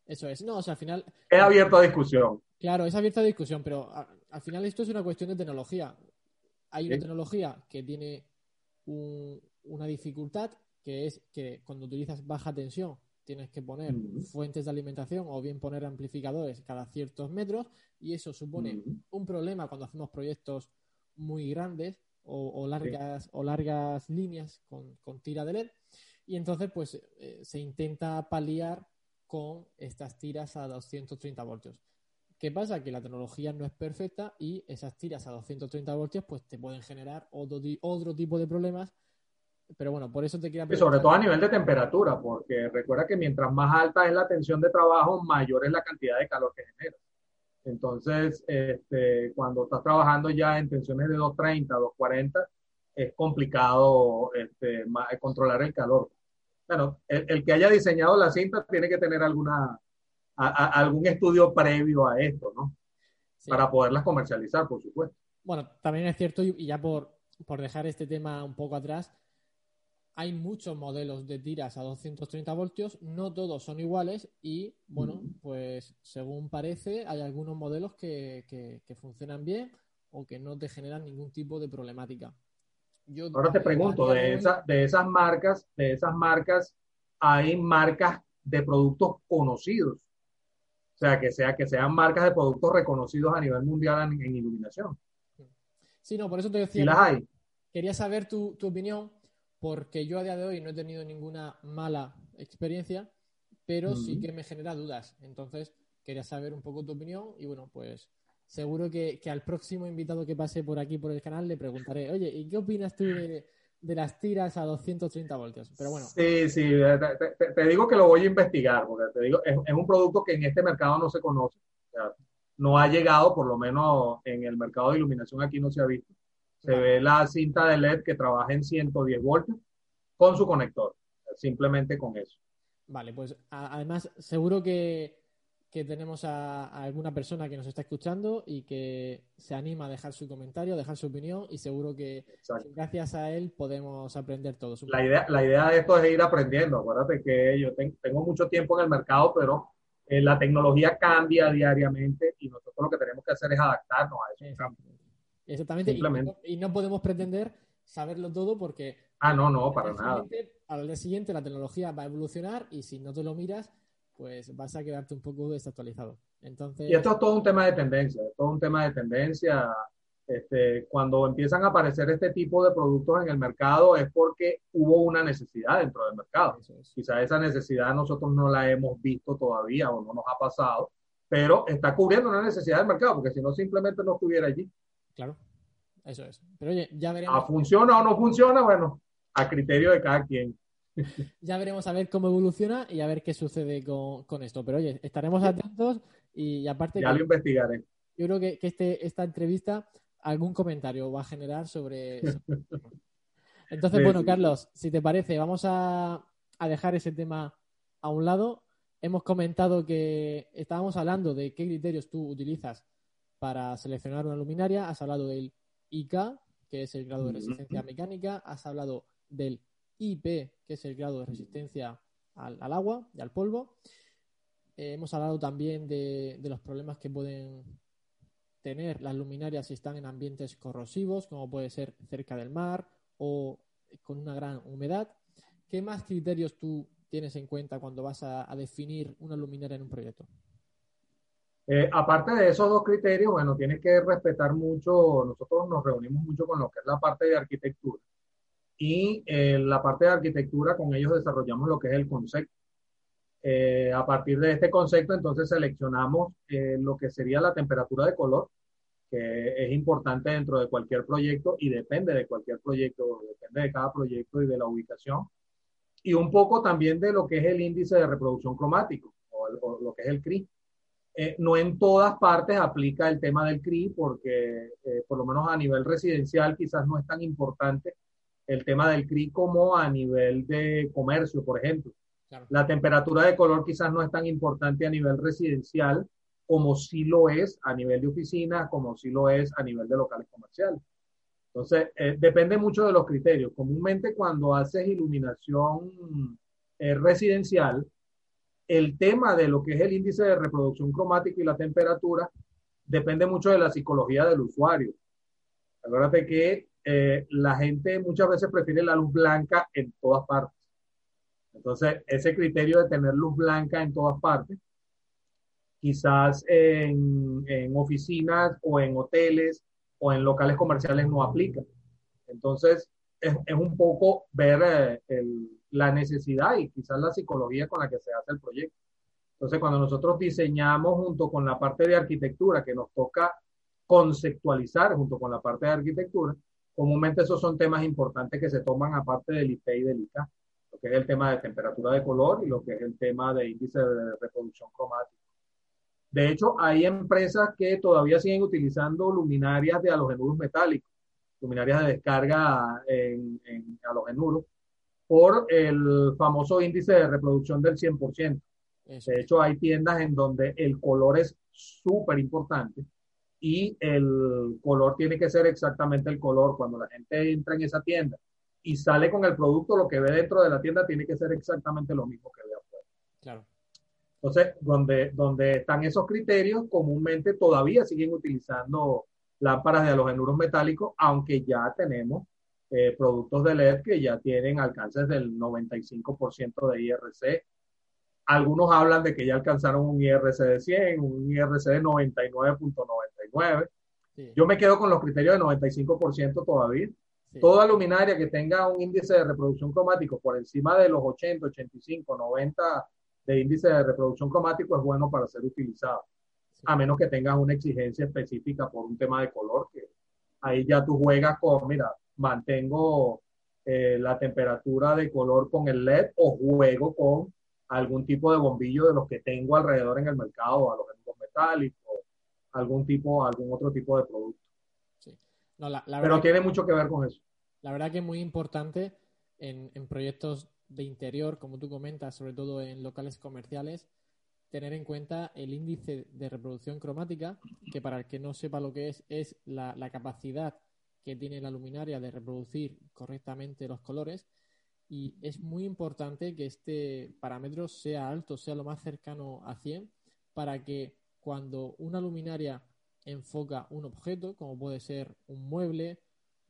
eso es. No, o sea, al final. Es abierto a discusión. Claro, es abierto a discusión, pero al final esto es una cuestión de tecnología. Hay una tecnología que tiene una dificultad, que es que cuando utilizas baja tensión tienes que poner fuentes de alimentación o bien poner amplificadores cada ciertos metros y eso supone un problema cuando hacemos proyectos muy grandes o, largas o largas líneas con, con tira de LED y entonces, pues, eh, se intenta paliar con estas tiras a 230 voltios. ¿Qué pasa? Que la tecnología no es perfecta y esas tiras a 230 voltios pues te pueden generar otro, otro tipo de problemas. Pero bueno, por eso te quería Y sobre todo a nivel de temperatura, porque recuerda que mientras más alta es la tensión de trabajo, mayor es la cantidad de calor que genera. Entonces, este, cuando estás trabajando ya en tensiones de 230, 240, es complicado este, controlar el calor. Bueno, el, el, que haya diseñado la cinta tiene que tener alguna, algún estudio previo a esto, ¿no? Para poderlas comercializar, por supuesto. Bueno, también es cierto, y ya por, por dejar este tema un poco atrás, hay muchos modelos de tiras a 230 voltios, no todos son iguales y, bueno, pues según parece, hay algunos modelos que, que, funcionan bien o que no te generan ningún tipo de problemática. Yo, Ahora te pregunto, de, esa, de esas marcas, de esas marcas, hay marcas de productos conocidos o sea, que, sea, que sean marcas de productos reconocidos a nivel mundial en, iluminación. Sí, no, por eso te decía. las hay. Quería saber tu, tu, opinión, porque yo a día de hoy no he tenido ninguna mala experiencia, pero sí que me genera dudas. Entonces, quería saber un poco tu opinión y bueno, pues seguro que, que, al próximo invitado que pase por aquí por el canal le preguntaré, oye, ¿y qué opinas tú de, de las tiras a 230 voltios. Pero bueno. Sí, sí, te, digo que lo voy a investigar, porque te digo, es, un producto que en este mercado no se conoce. no ha llegado, por lo menos en el mercado de iluminación aquí no se ha visto. Se ve la cinta de LED que trabaja en 110 voltios con su conector, simplemente con eso. Vale, pues además seguro que que tenemos a, alguna persona que nos está escuchando y que se anima a dejar su comentario, a dejar su opinión y seguro que gracias a él podemos aprender todos. La idea, la idea de esto es ir aprendiendo. Acuérdate que yo tengo mucho tiempo en el mercado, pero eh, la tecnología cambia diariamente y nosotros lo que tenemos que hacer es adaptarnos a eso. Exactamente. Y no, podemos pretender saberlo todo porque... Ah, no, no, para nada. Al día siguiente la tecnología va a evolucionar y si no te lo miras pues vas a quedarte un poco desactualizado. Entonces... Y esto es todo un tema de tendencia, todo un tema de tendencia. Este, cuando empiezan a aparecer este tipo de productos en el mercado es porque hubo una necesidad dentro del mercado. Quizá esa necesidad nosotros no la hemos visto todavía o no nos ha pasado, pero está cubriendo una necesidad del mercado, porque si no simplemente no estuviera allí. Claro, eso es. Pero oye, ya veremos. ¿Funciona o no funciona? Bueno, a criterio de cada quien. [LAUGHS] ya veremos a ver cómo evoluciona y a ver qué sucede con, esto. Pero oye, estaremos atentos y, aparte... Ya lo investigaré. Yo creo que, este, esta entrevista algún comentario va a generar sobre... [LAUGHS] Entonces, bueno, Carlos, si te parece, vamos a, a dejar ese tema a un lado. Hemos comentado que estábamos hablando de qué criterios tú utilizas para seleccionar una luminaria. Has hablado del IK, que es el grado de resistencia mecánica. Has hablado del IP, que es el grado de resistencia al, agua y al polvo. Eh, hemos hablado también de, los problemas que pueden tener las luminarias si están en ambientes corrosivos, como puede ser cerca del mar o con una gran humedad. ¿Qué más criterios tú tienes en cuenta cuando vas a, definir una luminaria en un proyecto? Eh, aparte de esos dos criterios, bueno, tienes que respetar mucho, nosotros nos reunimos mucho con lo que es la parte de arquitectura y eh, la parte de arquitectura con ellos desarrollamos lo que es el concepto. Eh, a partir de este concepto, entonces seleccionamos eh, lo que sería la temperatura de color, que es importante dentro de cualquier proyecto y depende de cualquier proyecto, depende de cada proyecto y de la ubicación. Y un poco también de lo que es el índice de reproducción cromático o, lo que es el CRI. No en todas partes aplica el tema del CRI porque por lo menos a nivel residencial quizás no es tan importante el tema del CRI como a nivel de comercio, por ejemplo. La temperatura de color quizás no es tan importante a nivel residencial como sí lo es a nivel de oficinas, como sí lo es a nivel de locales comerciales. Entonces, eh, depende mucho de los criterios. Comúnmente cuando haces iluminación eh, residencial, el tema de lo que es el índice de reproducción cromática y la temperatura depende mucho de la psicología del usuario. Acuérdate que eh, la gente muchas veces prefiere la luz blanca en todas partes. Entonces, ese criterio de tener luz blanca en todas partes, quizás en, oficinas o en hoteles o en locales comerciales no aplica. Entonces, es, un poco ver eh, la necesidad y quizás la psicología con la que se hace el proyecto. Entonces, cuando nosotros diseñamos junto con la parte de arquitectura, que nos toca conceptualizar junto con la parte de arquitectura, comúnmente esos son temas importantes que se toman aparte del IP y del ICA, lo que es el tema de temperatura de color y lo que es el tema de índice de reproducción cromática. De hecho, hay empresas que todavía siguen utilizando luminarias de halogenuros metálicos, luminarias de descarga en, en halogenuros, por el famoso índice de reproducción del 100%. De hecho, hay tiendas en donde el color es súper importante y el color tiene que ser exactamente el color. Cuando la gente entra en esa tienda y sale con el producto, lo que ve dentro de la tienda tiene que ser exactamente lo mismo que ve afuera. Claro. Entonces, donde, donde están esos criterios, comúnmente todavía siguen utilizando lámparas de halogenuros metálicos, aunque ya tenemos eh, productos de LED que ya tienen alcances del 95% de IRC. Algunos hablan de que ya alcanzaron un IRC de 100, un IRC de 99.99. Yo me quedo con los criterios de 95% todavía. Toda luminaria que tenga un índice de reproducción cromático por encima de los 80, 85, 90 de índice de reproducción cromático es bueno para ser utilizado, a menos que tengas una exigencia específica por un tema de color, que ahí ya tú juegas con, mira, mantengo eh, la temperatura de color con el LED o juego con algún tipo de bombillo de los que tengo alrededor en el mercado, a los metálicos, algún tipo, algún otro tipo de producto. Pero tiene mucho que ver con eso. La verdad que es muy importante en, en proyectos de interior, como tú comentas, sobre todo en locales comerciales, tener en cuenta el índice de reproducción cromática, que para el que no sepa lo que es, es la, capacidad que tiene la luminaria de reproducir correctamente los colores. Y es muy importante que este parámetro sea alto, sea lo más cercano a 100, para que cuando una luminaria enfoca un objeto, como puede ser un mueble,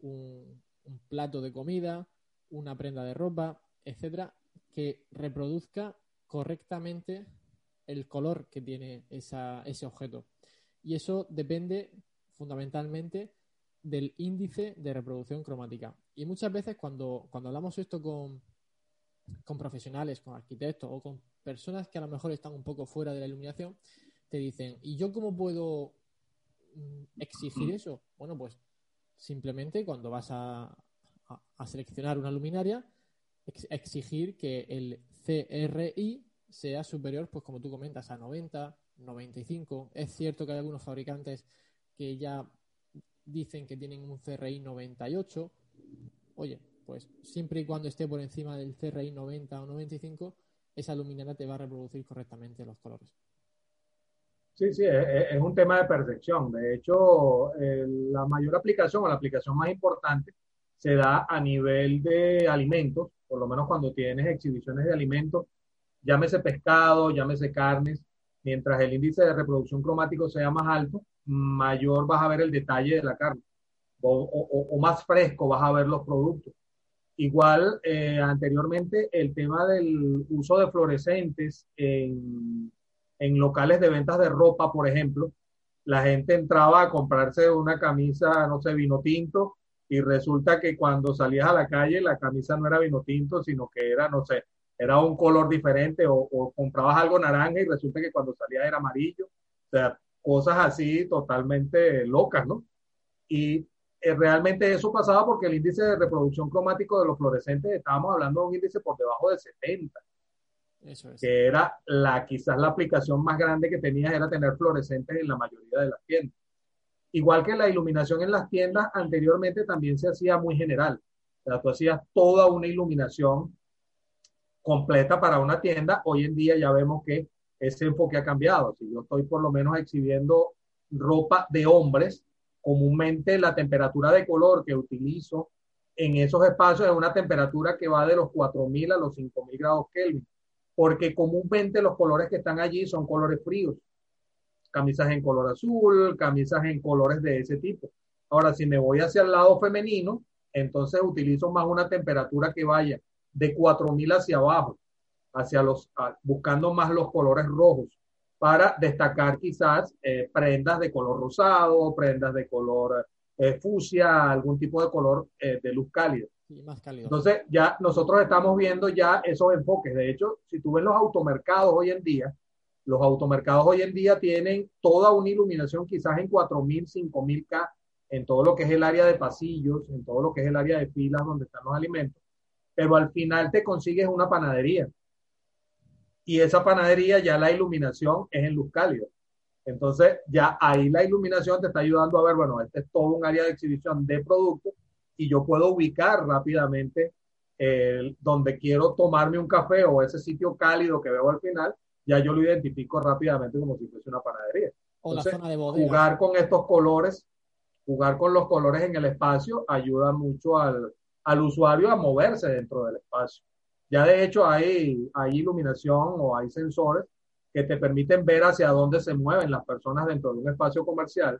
un plato de comida, una prenda de ropa, etcétera, que reproduzca correctamente el color que tiene ese objeto. Y eso depende fundamentalmente del índice de reproducción cromática. Y muchas veces cuando, cuando hablamos esto con, con profesionales, con arquitectos o con personas que a lo mejor están un poco fuera de la iluminación, te dicen, ¿y yo cómo puedo mm, exigir eso? Bueno, pues simplemente cuando vas a, a seleccionar una luminaria, exigir que el CRI sea superior, pues como tú comentas, a 90, 95. Es cierto que hay algunos fabricantes que ya dicen que tienen un CRI 98. Oye, pues siempre y cuando esté por encima del CRI 90 o 95, esa luminaria te va a reproducir correctamente los colores. Sí, sí, es, un tema de percepción. De hecho, la mayor aplicación o la aplicación más importante se da a nivel de alimentos, por lo menos cuando tienes exhibiciones de alimentos, llámese pescado, llámese carnes, mientras el índice de reproducción cromático sea más alto, mayor vas a ver el detalle de la carne o, más fresco vas a ver los productos. Igual, eh, anteriormente, el tema del uso de fluorescentes en, locales de ventas de ropa, por ejemplo, la gente entraba a comprarse una camisa, no sé, vino tinto, y resulta que cuando salías a la calle la camisa no era vino tinto, sino que era, no sé, era un color diferente o, comprabas algo naranja y resulta que cuando salía era amarillo. O cosas así totalmente locas, ¿no? Y eh, realmente eso pasaba porque el índice de reproducción cromático de los fluorescentes, estábamos hablando de un índice por debajo de 70. Eso es. Que era la, quizás la aplicación más grande que tenías era tener fluorescentes en la mayoría de las tiendas. Igual que la iluminación en las tiendas, anteriormente también se hacía muy general. O sea, tú hacías toda una iluminación completa para una tienda. Hoy en día ya vemos que ese enfoque ha cambiado. Si yo estoy por lo menos exhibiendo ropa de hombres, comúnmente la temperatura de color que utilizo en esos espacios es una temperatura que va de los 4.000 a los 5.000 grados Kelvin, porque comúnmente los colores que están allí son colores fríos camisas en color azul, camisas en colores de ese tipo. Ahora, si me voy hacia el lado femenino, entonces utilizo más una temperatura que vaya de 4000 hacia abajo, hacia los, buscando más los colores rojos para destacar quizás eh, prendas de color rosado, prendas de color eh, fucsia, algún tipo de color eh, de luz cálida. más cálido. Entonces ya nosotros estamos viendo ya esos enfoques. De hecho, si tú ves los automercados hoy en día, Los automercados hoy en día tienen toda una iluminación quizás en 4.000, 5.000K en todo lo que es el área de pasillos, en todo lo que es el área de filas donde están los alimentos, pero al final te consigues una panadería. Y esa panadería ya la iluminación es en luz cálida. Entonces ya ahí la iluminación te está ayudando a ver, bueno, este es todo un área de exhibición de productos y yo puedo ubicar rápidamente donde quiero tomarme un café o ese sitio cálido que veo al final, ya yo lo identifico rápidamente como si fuese una panadería. O la zona de bodega. Jugar con estos colores, jugar con los colores en el espacio ayuda mucho al, al usuario a moverse dentro del espacio. Ya de hecho hay, hay iluminación o hay sensores que te permiten ver hacia dónde se mueven las personas dentro de un espacio comercial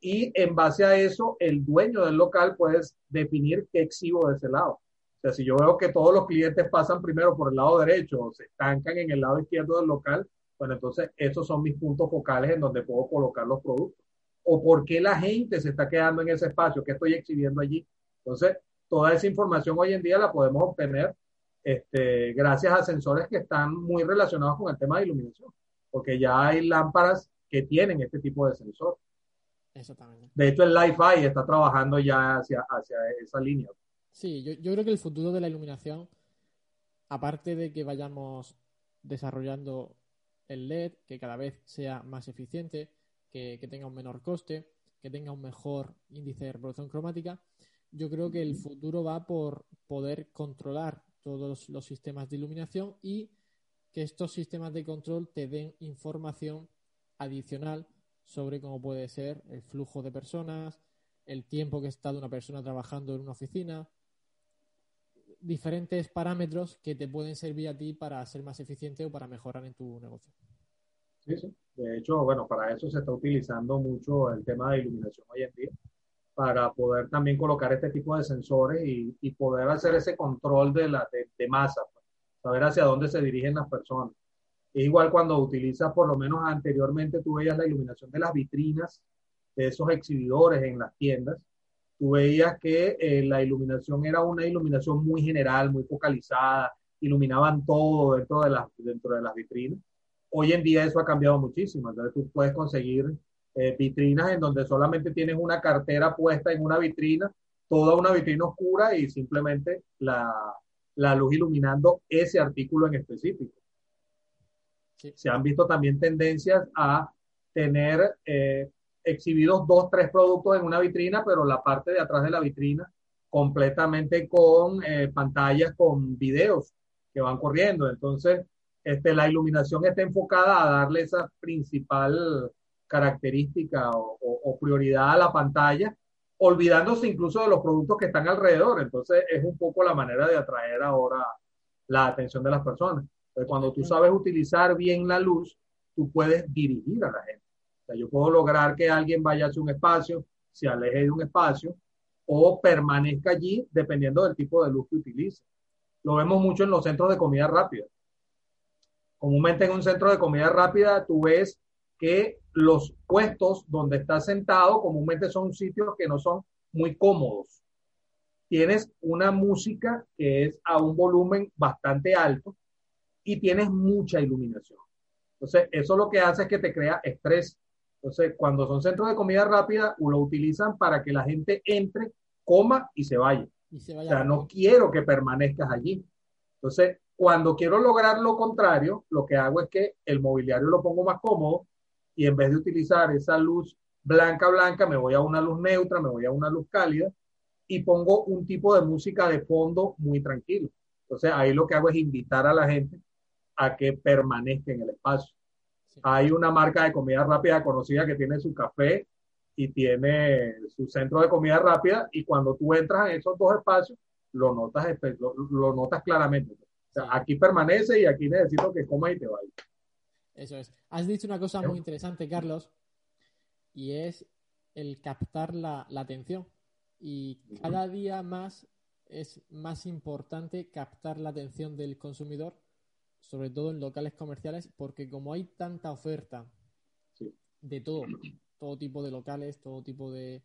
y en base a eso el dueño del local puede definir qué exhibo de ese lado. O sea, si yo veo que todos los clientes pasan primero por el lado derecho o se estancan en el lado izquierdo del local, bueno, entonces esos son mis puntos focales en donde puedo colocar los productos. O por qué la gente se está quedando en ese espacio, qué estoy exhibiendo allí. Entonces, toda esa información hoy en día la podemos obtener este, gracias a sensores que están muy relacionados con el tema de iluminación, porque ya hay lámparas que tienen este tipo de sensor. Exactamente. De hecho, el Li-Fi está trabajando ya hacia, hacia esa línea. Sí, yo, yo creo que el futuro de la iluminación, aparte de que vayamos desarrollando el LED, que cada vez sea más eficiente, que, que, tenga un menor coste, que tenga un mejor índice de reproducción cromática, yo creo que el futuro va por poder controlar todos los sistemas de iluminación y que estos sistemas de control te den información adicional sobre cómo puede ser el flujo de personas, el tiempo que ha estado una persona trabajando en una oficina, diferentes parámetros que te pueden servir a ti para ser más eficiente o para mejorar en tu negocio. Sí, sí. De hecho, bueno, para eso se está utilizando mucho el tema de iluminación hoy en día para poder también colocar este tipo de sensores y, poder hacer ese control de, la, de, masa, pues, saber hacia dónde se dirigen las personas. Igual cuando utilizas, por lo menos anteriormente, tú veías la iluminación de las vitrinas de esos exhibidores en las tiendas, tú veías que eh, la iluminación era una iluminación muy general, muy focalizada, iluminaban todo dentro de, las, dentro de las vitrinas. Hoy en día eso ha cambiado muchísimo, entonces tú puedes conseguir eh, vitrinas en donde solamente tienes una cartera puesta en una vitrina, toda una vitrina oscura y simplemente la, la luz iluminando ese artículo en específico. Se han visto también tendencias a tener eh, exhibidos dos, tres productos en una vitrina, pero la parte de atrás de la vitrina completamente con eh, pantallas con videos que van corriendo. Entonces, este, la iluminación está enfocada a darle esa principal característica o, prioridad a la pantalla, olvidándose incluso de los productos que están alrededor. Entonces es un poco la manera de atraer ahora la atención de las personas. cuando tú sabes utilizar bien la luz, tú puedes dirigir a la gente. O sea, yo puedo lograr que alguien vaya hacia un espacio, se aleje de un espacio o permanezca allí dependiendo del tipo de luz que utilice. Lo vemos mucho en los centros de comida rápida. Comúnmente en un centro de comida rápida tú ves que los puestos donde estás sentado comúnmente son sitios que no son muy cómodos. Tienes una música que es a un volumen bastante alto y tienes mucha iluminación. Entonces, eso lo que hace es que te crea estrés. Entonces, cuando son centros de comida rápida, lo utilizan para que la gente entre, coma y se vaya. Y se vaya o sea, no quiero que permanezcas allí. Entonces, cuando quiero lograr lo contrario, lo que hago es que el mobiliario lo pongo más cómodo, y en vez de utilizar esa luz blanca, blanca, me voy a una luz neutra, me voy a una luz cálida y pongo un tipo de música de fondo muy tranquilo. Entonces ahí lo que hago es invitar a la gente a que permanezca en el espacio. Hay una marca de comida rápida conocida que tiene su café y tiene su centro de comida rápida y cuando tú entras en esos dos espacios, lo notas, lo, notas claramente. O sea, aquí permanece y aquí necesito que comas y te vayas. Eso es. Has dicho una cosa muy interesante, Carlos, y es el captar la, atención. Y cada día más es más importante captar la atención del consumidor, sobre todo en locales comerciales, porque como hay tanta oferta de todo, todo tipo de locales, todo tipo de,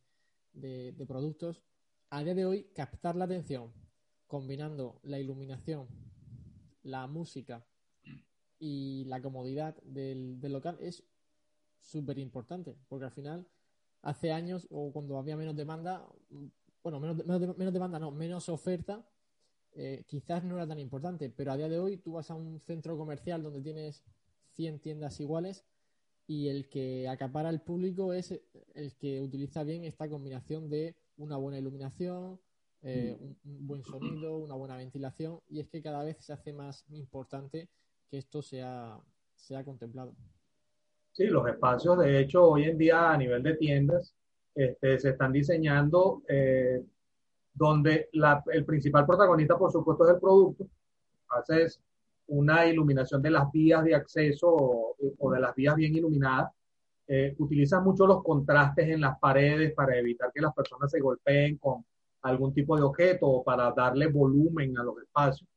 de productos, a día de hoy captar la atención combinando la iluminación, la música y la comodidad del, local es súper importante, porque al final, hace años o cuando había menos demanda, bueno, menos, menos, demanda, no, menos oferta, eh, quizás no era tan importante, pero a día de hoy tú vas a un centro comercial donde tienes 100 tiendas iguales y el que acapara al público es el que utiliza bien esta combinación de una buena iluminación, eh, un, buen sonido, una buena ventilación y es que cada vez se hace más importante que esto sea, sea contemplado. Sí, los espacios, de hecho, hoy en día a nivel de tiendas este, se están diseñando eh, donde el principal protagonista, por supuesto, es el producto. Haces una iluminación de las vías de acceso o, de las vías bien iluminadas. Eh, utilizas mucho los contrastes en las paredes para evitar que las personas se golpeen con algún tipo de objeto o para darle volumen a los espacios.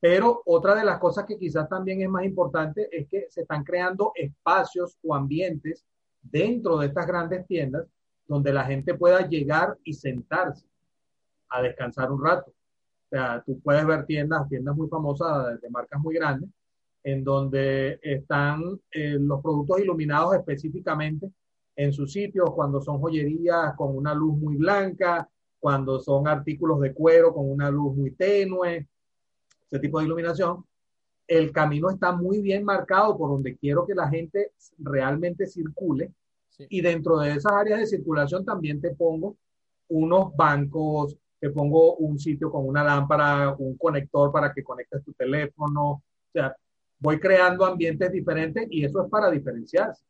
Pero otra de las cosas que quizás también es más importante es que se están creando espacios o ambientes dentro de estas grandes tiendas donde la gente pueda llegar y sentarse a descansar un rato. O sea, tú puedes ver tiendas, tiendas muy famosas de marcas muy grandes, en donde están eh, los productos iluminados específicamente en sus sitios, cuando son joyerías con una luz muy blanca, cuando son artículos de cuero con una luz muy tenue, ese tipo de iluminación. El camino está muy bien marcado por donde quiero que la gente realmente circule. Y dentro de esas áreas de circulación también te pongo unos bancos, te pongo un sitio con una lámpara, un conector para que conectes tu teléfono. O sea, voy creando ambientes diferentes y eso es para diferenciarse.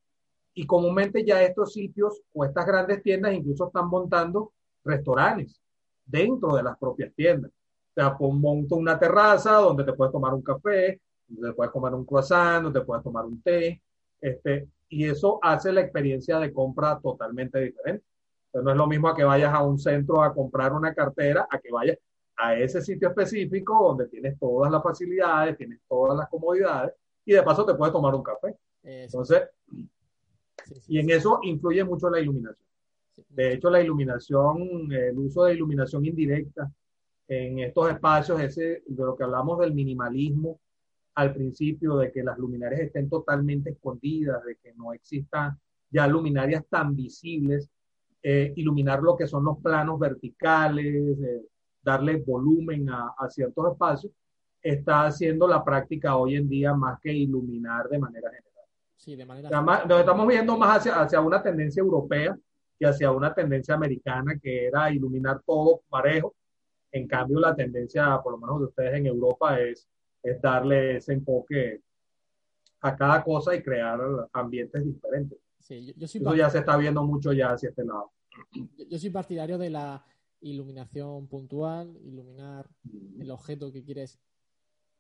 Y comúnmente ya estos sitios o estas grandes tiendas incluso están montando restaurantes dentro de las propias tiendas. Sea, monto una terraza donde te puedes tomar un café, donde te puedes comer un croissant, donde te puedes tomar un té, este, y eso hace la experiencia de compra totalmente diferente. no es lo mismo a que vayas a un centro a comprar una cartera, a que vayas a ese sitio específico donde tienes todas las facilidades, tienes todas las comodidades y de paso te puedes tomar un café. Entonces, y en eso influye mucho la iluminación. De hecho, la iluminación, el uso de iluminación indirecta en estos espacios, ese, de lo que hablamos del minimalismo al principio, de que las luminarias estén totalmente escondidas, de que no existan ya luminarias tan visibles, eh, iluminar lo que son los planos verticales, darle volumen a, ciertos espacios, está haciendo la práctica hoy en día más que iluminar de manera general. Sí, de manera Nos estamos viendo más hacia, hacia una tendencia europea que hacia una tendencia americana que era iluminar todo parejo. En cambio, la tendencia, por lo menos de ustedes en Europa, es, es darle ese enfoque a cada cosa y crear ambientes diferentes. Sí, Eso ya se está viendo mucho ya hacia este lado. Yo, soy partidario de la iluminación puntual, iluminar el objeto que quieres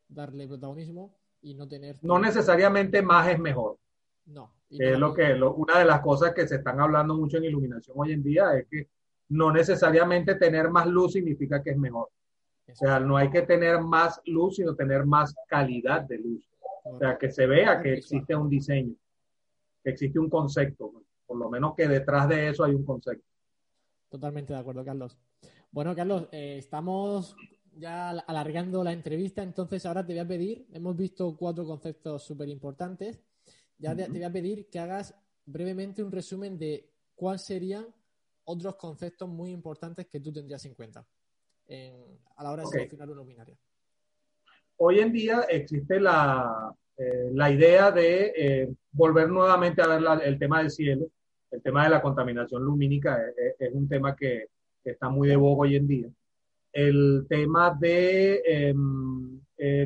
darle protagonismo y no tener... No necesariamente más es mejor. No. Es lo que, una de las cosas que se están hablando mucho en iluminación hoy en día es que no necesariamente tener más luz significa que es mejor. O sea, no hay que tener más luz, sino tener más calidad de luz. O sea, que se vea que existe un diseño, que existe un concepto. Por lo menos que detrás de eso hay un concepto. Totalmente de acuerdo, Carlos. Bueno, Carlos, eh, estamos ya alargando la entrevista, entonces ahora te voy a pedir, hemos visto cuatro conceptos súper importantes ya te, voy a pedir que hagas brevemente un resumen de cuáles serían otros conceptos muy importantes que tú tendrías en cuenta a la hora de seleccionar una. Hoy en día existe la, eh, la idea de eh, volver nuevamente a ver el tema del cielo. El tema de la contaminación lumínica eh, es, un tema que, está muy de boga hoy en día. El tema de em,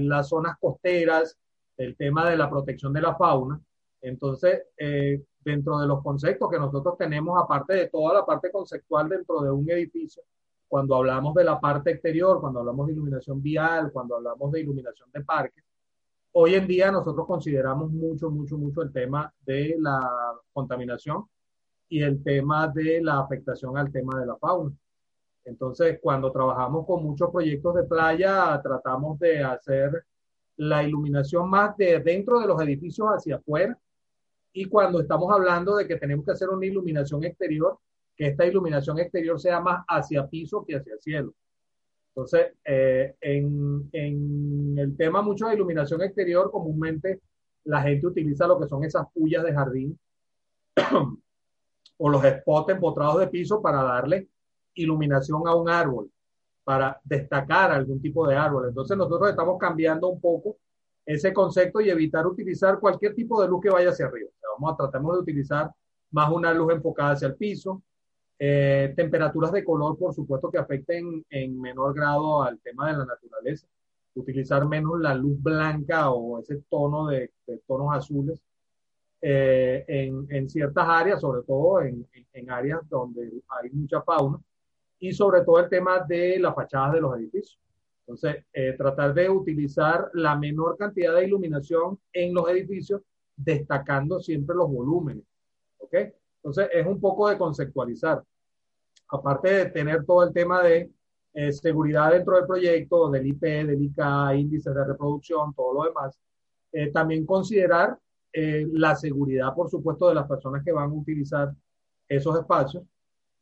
las zonas costeras, el tema de la protección de la fauna, entonces, eh, dentro de los conceptos que nosotros tenemos, aparte de toda la parte conceptual dentro de un edificio, cuando hablamos de la parte exterior, cuando hablamos de iluminación vial, cuando hablamos de iluminación de parques, hoy en día nosotros consideramos mucho, mucho, mucho el tema de la contaminación y el tema de la afectación al tema de la fauna. Entonces, cuando trabajamos con muchos proyectos de playa, tratamos de hacer la iluminación más de dentro de los edificios hacia afuera y cuando estamos hablando de que tenemos que hacer una iluminación exterior, que esta iluminación exterior sea más hacia piso que hacia cielo. Entonces, eh, en, en, el tema mucho de iluminación exterior, comúnmente la gente utiliza lo que son esas pullas de jardín [CLEARS THROAT] o los spots empotrados de piso para darle iluminación a un árbol, para destacar algún tipo de árbol. Entonces, nosotros estamos cambiando un poco ese concepto y evitar utilizar cualquier tipo de luz que vaya hacia arriba. Vamos a tratar de utilizar más una luz enfocada hacia el piso, eh, temperaturas de color, por supuesto, que afecten en menor grado al tema de la naturaleza. Utilizar menos la luz blanca o ese tono de, tonos azules eh, en, en, ciertas áreas, sobre todo en, en, áreas donde hay mucha fauna, y sobre todo el tema de las fachadas de los edificios. Entonces, eh, tratar de utilizar la menor cantidad de iluminación en los edificios, destacando siempre los volúmenes. ¿Ok? Entonces, es un poco de conceptualizar. Aparte de tener todo el tema de eh, seguridad dentro del proyecto, del IP, del IK, índices de reproducción, todo lo demás, eh, también considerar eh, la seguridad, por supuesto, de las personas que van a utilizar esos espacios,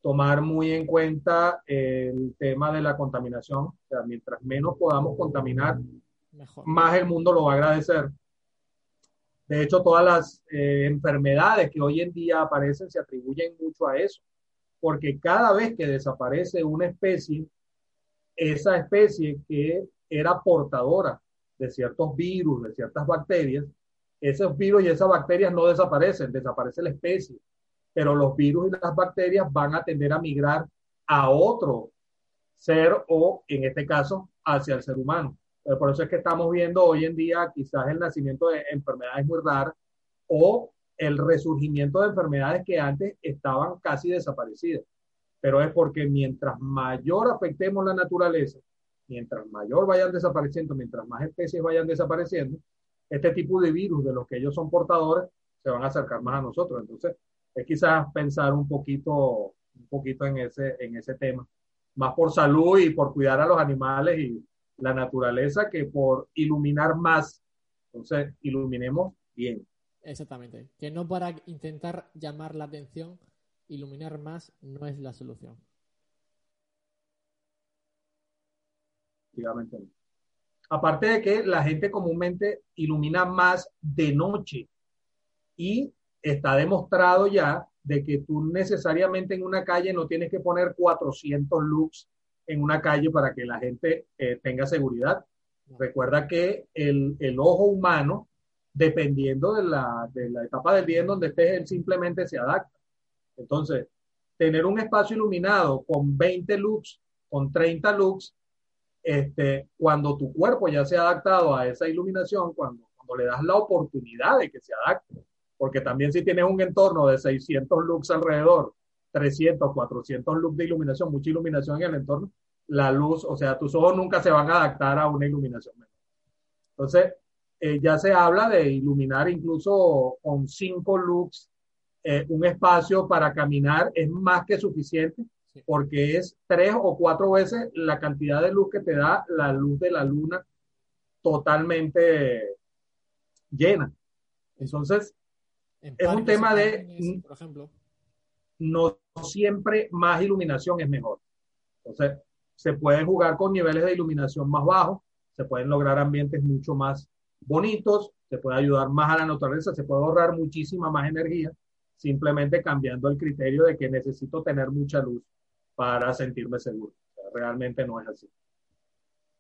tomar muy en cuenta el tema de la contaminación, o sea, mientras menos podamos contaminar, más el mundo lo va a agradecer. De hecho, todas las eh, enfermedades que hoy en día aparecen se atribuyen mucho a eso, porque cada vez que desaparece una especie, esa especie que era portadora de ciertos virus, de ciertas bacterias, esos virus y esas bacterias no desaparecen, desaparece la especie, pero los virus y las bacterias van a tender a migrar a otro ser o, en este caso, hacia el ser humano. Por eso es que estamos viendo hoy en día quizás el nacimiento de enfermedades muy raras o el resurgimiento de enfermedades que antes estaban casi desaparecidas. Pero es porque mientras mayor afectemos la naturaleza, mientras mayor vayan desapareciendo, mientras más especies vayan desapareciendo, este tipo de virus de los que ellos son portadores se van a acercar más a nosotros. Entonces, es quizás pensar un poquito, un poquito en ese, en ese tema, más por salud y por cuidar a los animales y, la naturaleza que por iluminar más. Entonces, iluminemos bien. Exactamente. Que no para intentar llamar la atención, iluminar más no es la solución. Aparte de que la gente comúnmente ilumina más de noche y está demostrado ya de que tú necesariamente en una calle no tienes que poner 400 lux en una calle para que la gente eh, tenga seguridad. Recuerda que el, el, ojo humano, dependiendo de la, de la etapa del día en donde estés, él simplemente se adapta. Entonces, tener un espacio iluminado con 20 lux, con 30 lux, este, cuando tu cuerpo ya se ha adaptado a esa iluminación, cuando, cuando le das la oportunidad de que se adapte, porque también si tienes un entorno de 600 lux alrededor, 300, 400 lux de iluminación, mucha iluminación en el entorno, la luz, o sea, tus ojos nunca se van a adaptar a una iluminación menor. Entonces, eh, ya se habla de iluminar incluso con 5 lux eh, un espacio para caminar, es más que suficiente porque es tres o cuatro veces la cantidad de luz que te da la luz de la luna totalmente llena. Entonces, es un tema de, por ejemplo, no siempre más iluminación es mejor. Entonces, se pueden jugar con niveles de iluminación más bajos, se pueden lograr ambientes mucho más bonitos, se puede ayudar más a la naturaleza, se puede ahorrar muchísima más energía, simplemente cambiando el criterio de que necesito tener mucha luz para sentirme seguro. realmente no es así.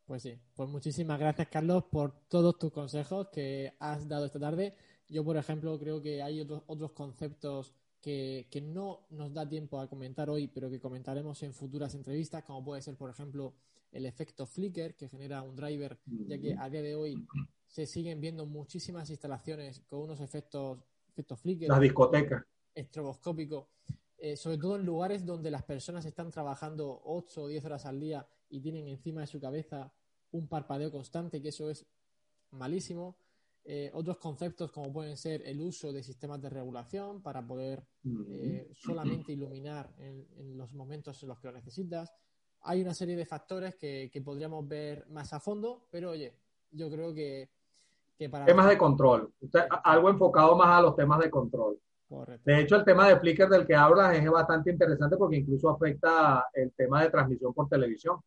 Pues sí, pues muchísimas gracias Carlos por todos tus consejos que has dado esta tarde. Yo, por ejemplo, creo que hay otros, otros conceptos que, no nos da tiempo a comentar hoy, pero que comentaremos en futuras entrevistas, como puede ser, por ejemplo, el efecto flicker que genera un driver, ya que a día de hoy se siguen viendo muchísimas instalaciones con unos efectos, efectos flicker. La discoteca. Estroboscópico. Eh, sobre todo en lugares donde las personas están trabajando 8 o 10 horas al día y tienen encima de su cabeza un parpadeo constante, que eso es malísimo. Eh, otros conceptos como pueden ser el uso de sistemas de regulación para poder eh, solamente iluminar en, los momentos en los que lo necesitas. Hay una serie de factores que, podríamos ver más a fondo, pero oye, yo creo que, para... Temas de control, algo enfocado más a los temas de control. De hecho, el tema de Flickr del que hablas es bastante interesante porque incluso afecta el tema de transmisión por televisión.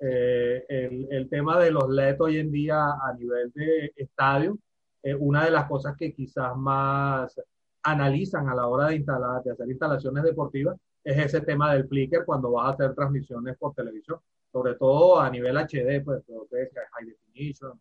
Eh, el, el, tema de los LED hoy en día a nivel de estadio, eh, una de las cosas que quizás más analizan a la hora de instalar, de hacer instalaciones deportivas, es ese tema del flicker cuando vas a hacer transmisiones por televisión, sobre todo a nivel HD, pues, high definition.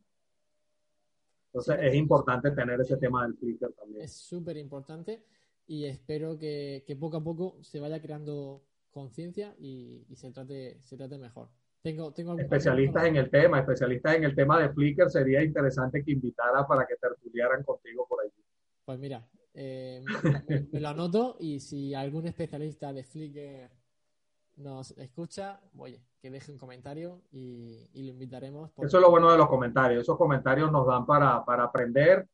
Entonces es importante tener ese tema del flicker también. Es súper importante y espero que, que, poco a poco se vaya creando conciencia y, y, se, trate, se trate mejor. Tengo, tengo especialistas en el tema, especialistas en el tema de Flickr, sería interesante que invitara para que tertuliaran contigo por allí. Pues mira, eh, me, lo anoto y si algún especialista de Flickr nos escucha, oye, que deje un comentario y, lo invitaremos. Eso es lo bueno de los comentarios. Esos comentarios nos dan para, para aprender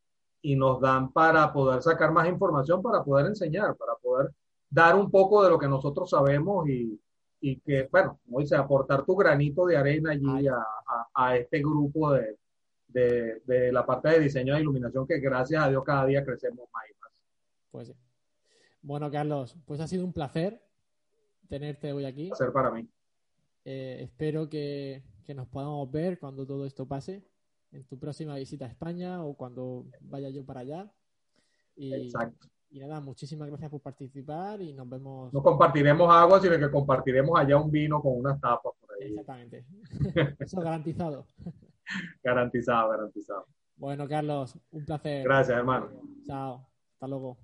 y nos dan para poder sacar más información, para poder enseñar, para poder dar un poco de lo que nosotros sabemos y, y que, bueno, como dice, aportar tu granito de arena allí a, a, a, este grupo de, de, de, la parte de diseño de iluminación que gracias a Dios cada día crecemos más y más. Pues sí. Bueno, Carlos, pues ha sido un placer tenerte hoy aquí. Un placer para mí. Eh, espero que, que nos podamos ver cuando todo esto pase en tu próxima visita a España o cuando vaya yo para allá. Y, Exacto. Y nada, muchísimas gracias por participar y nos vemos. No compartiremos agua, sino que compartiremos allá un vino con unas tapas por ahí. Exactamente. [LAUGHS] Eso garantizado. [LAUGHS] garantizado, garantizado. Bueno, Carlos, un placer. Gracias, hermano. Chao. Hasta luego.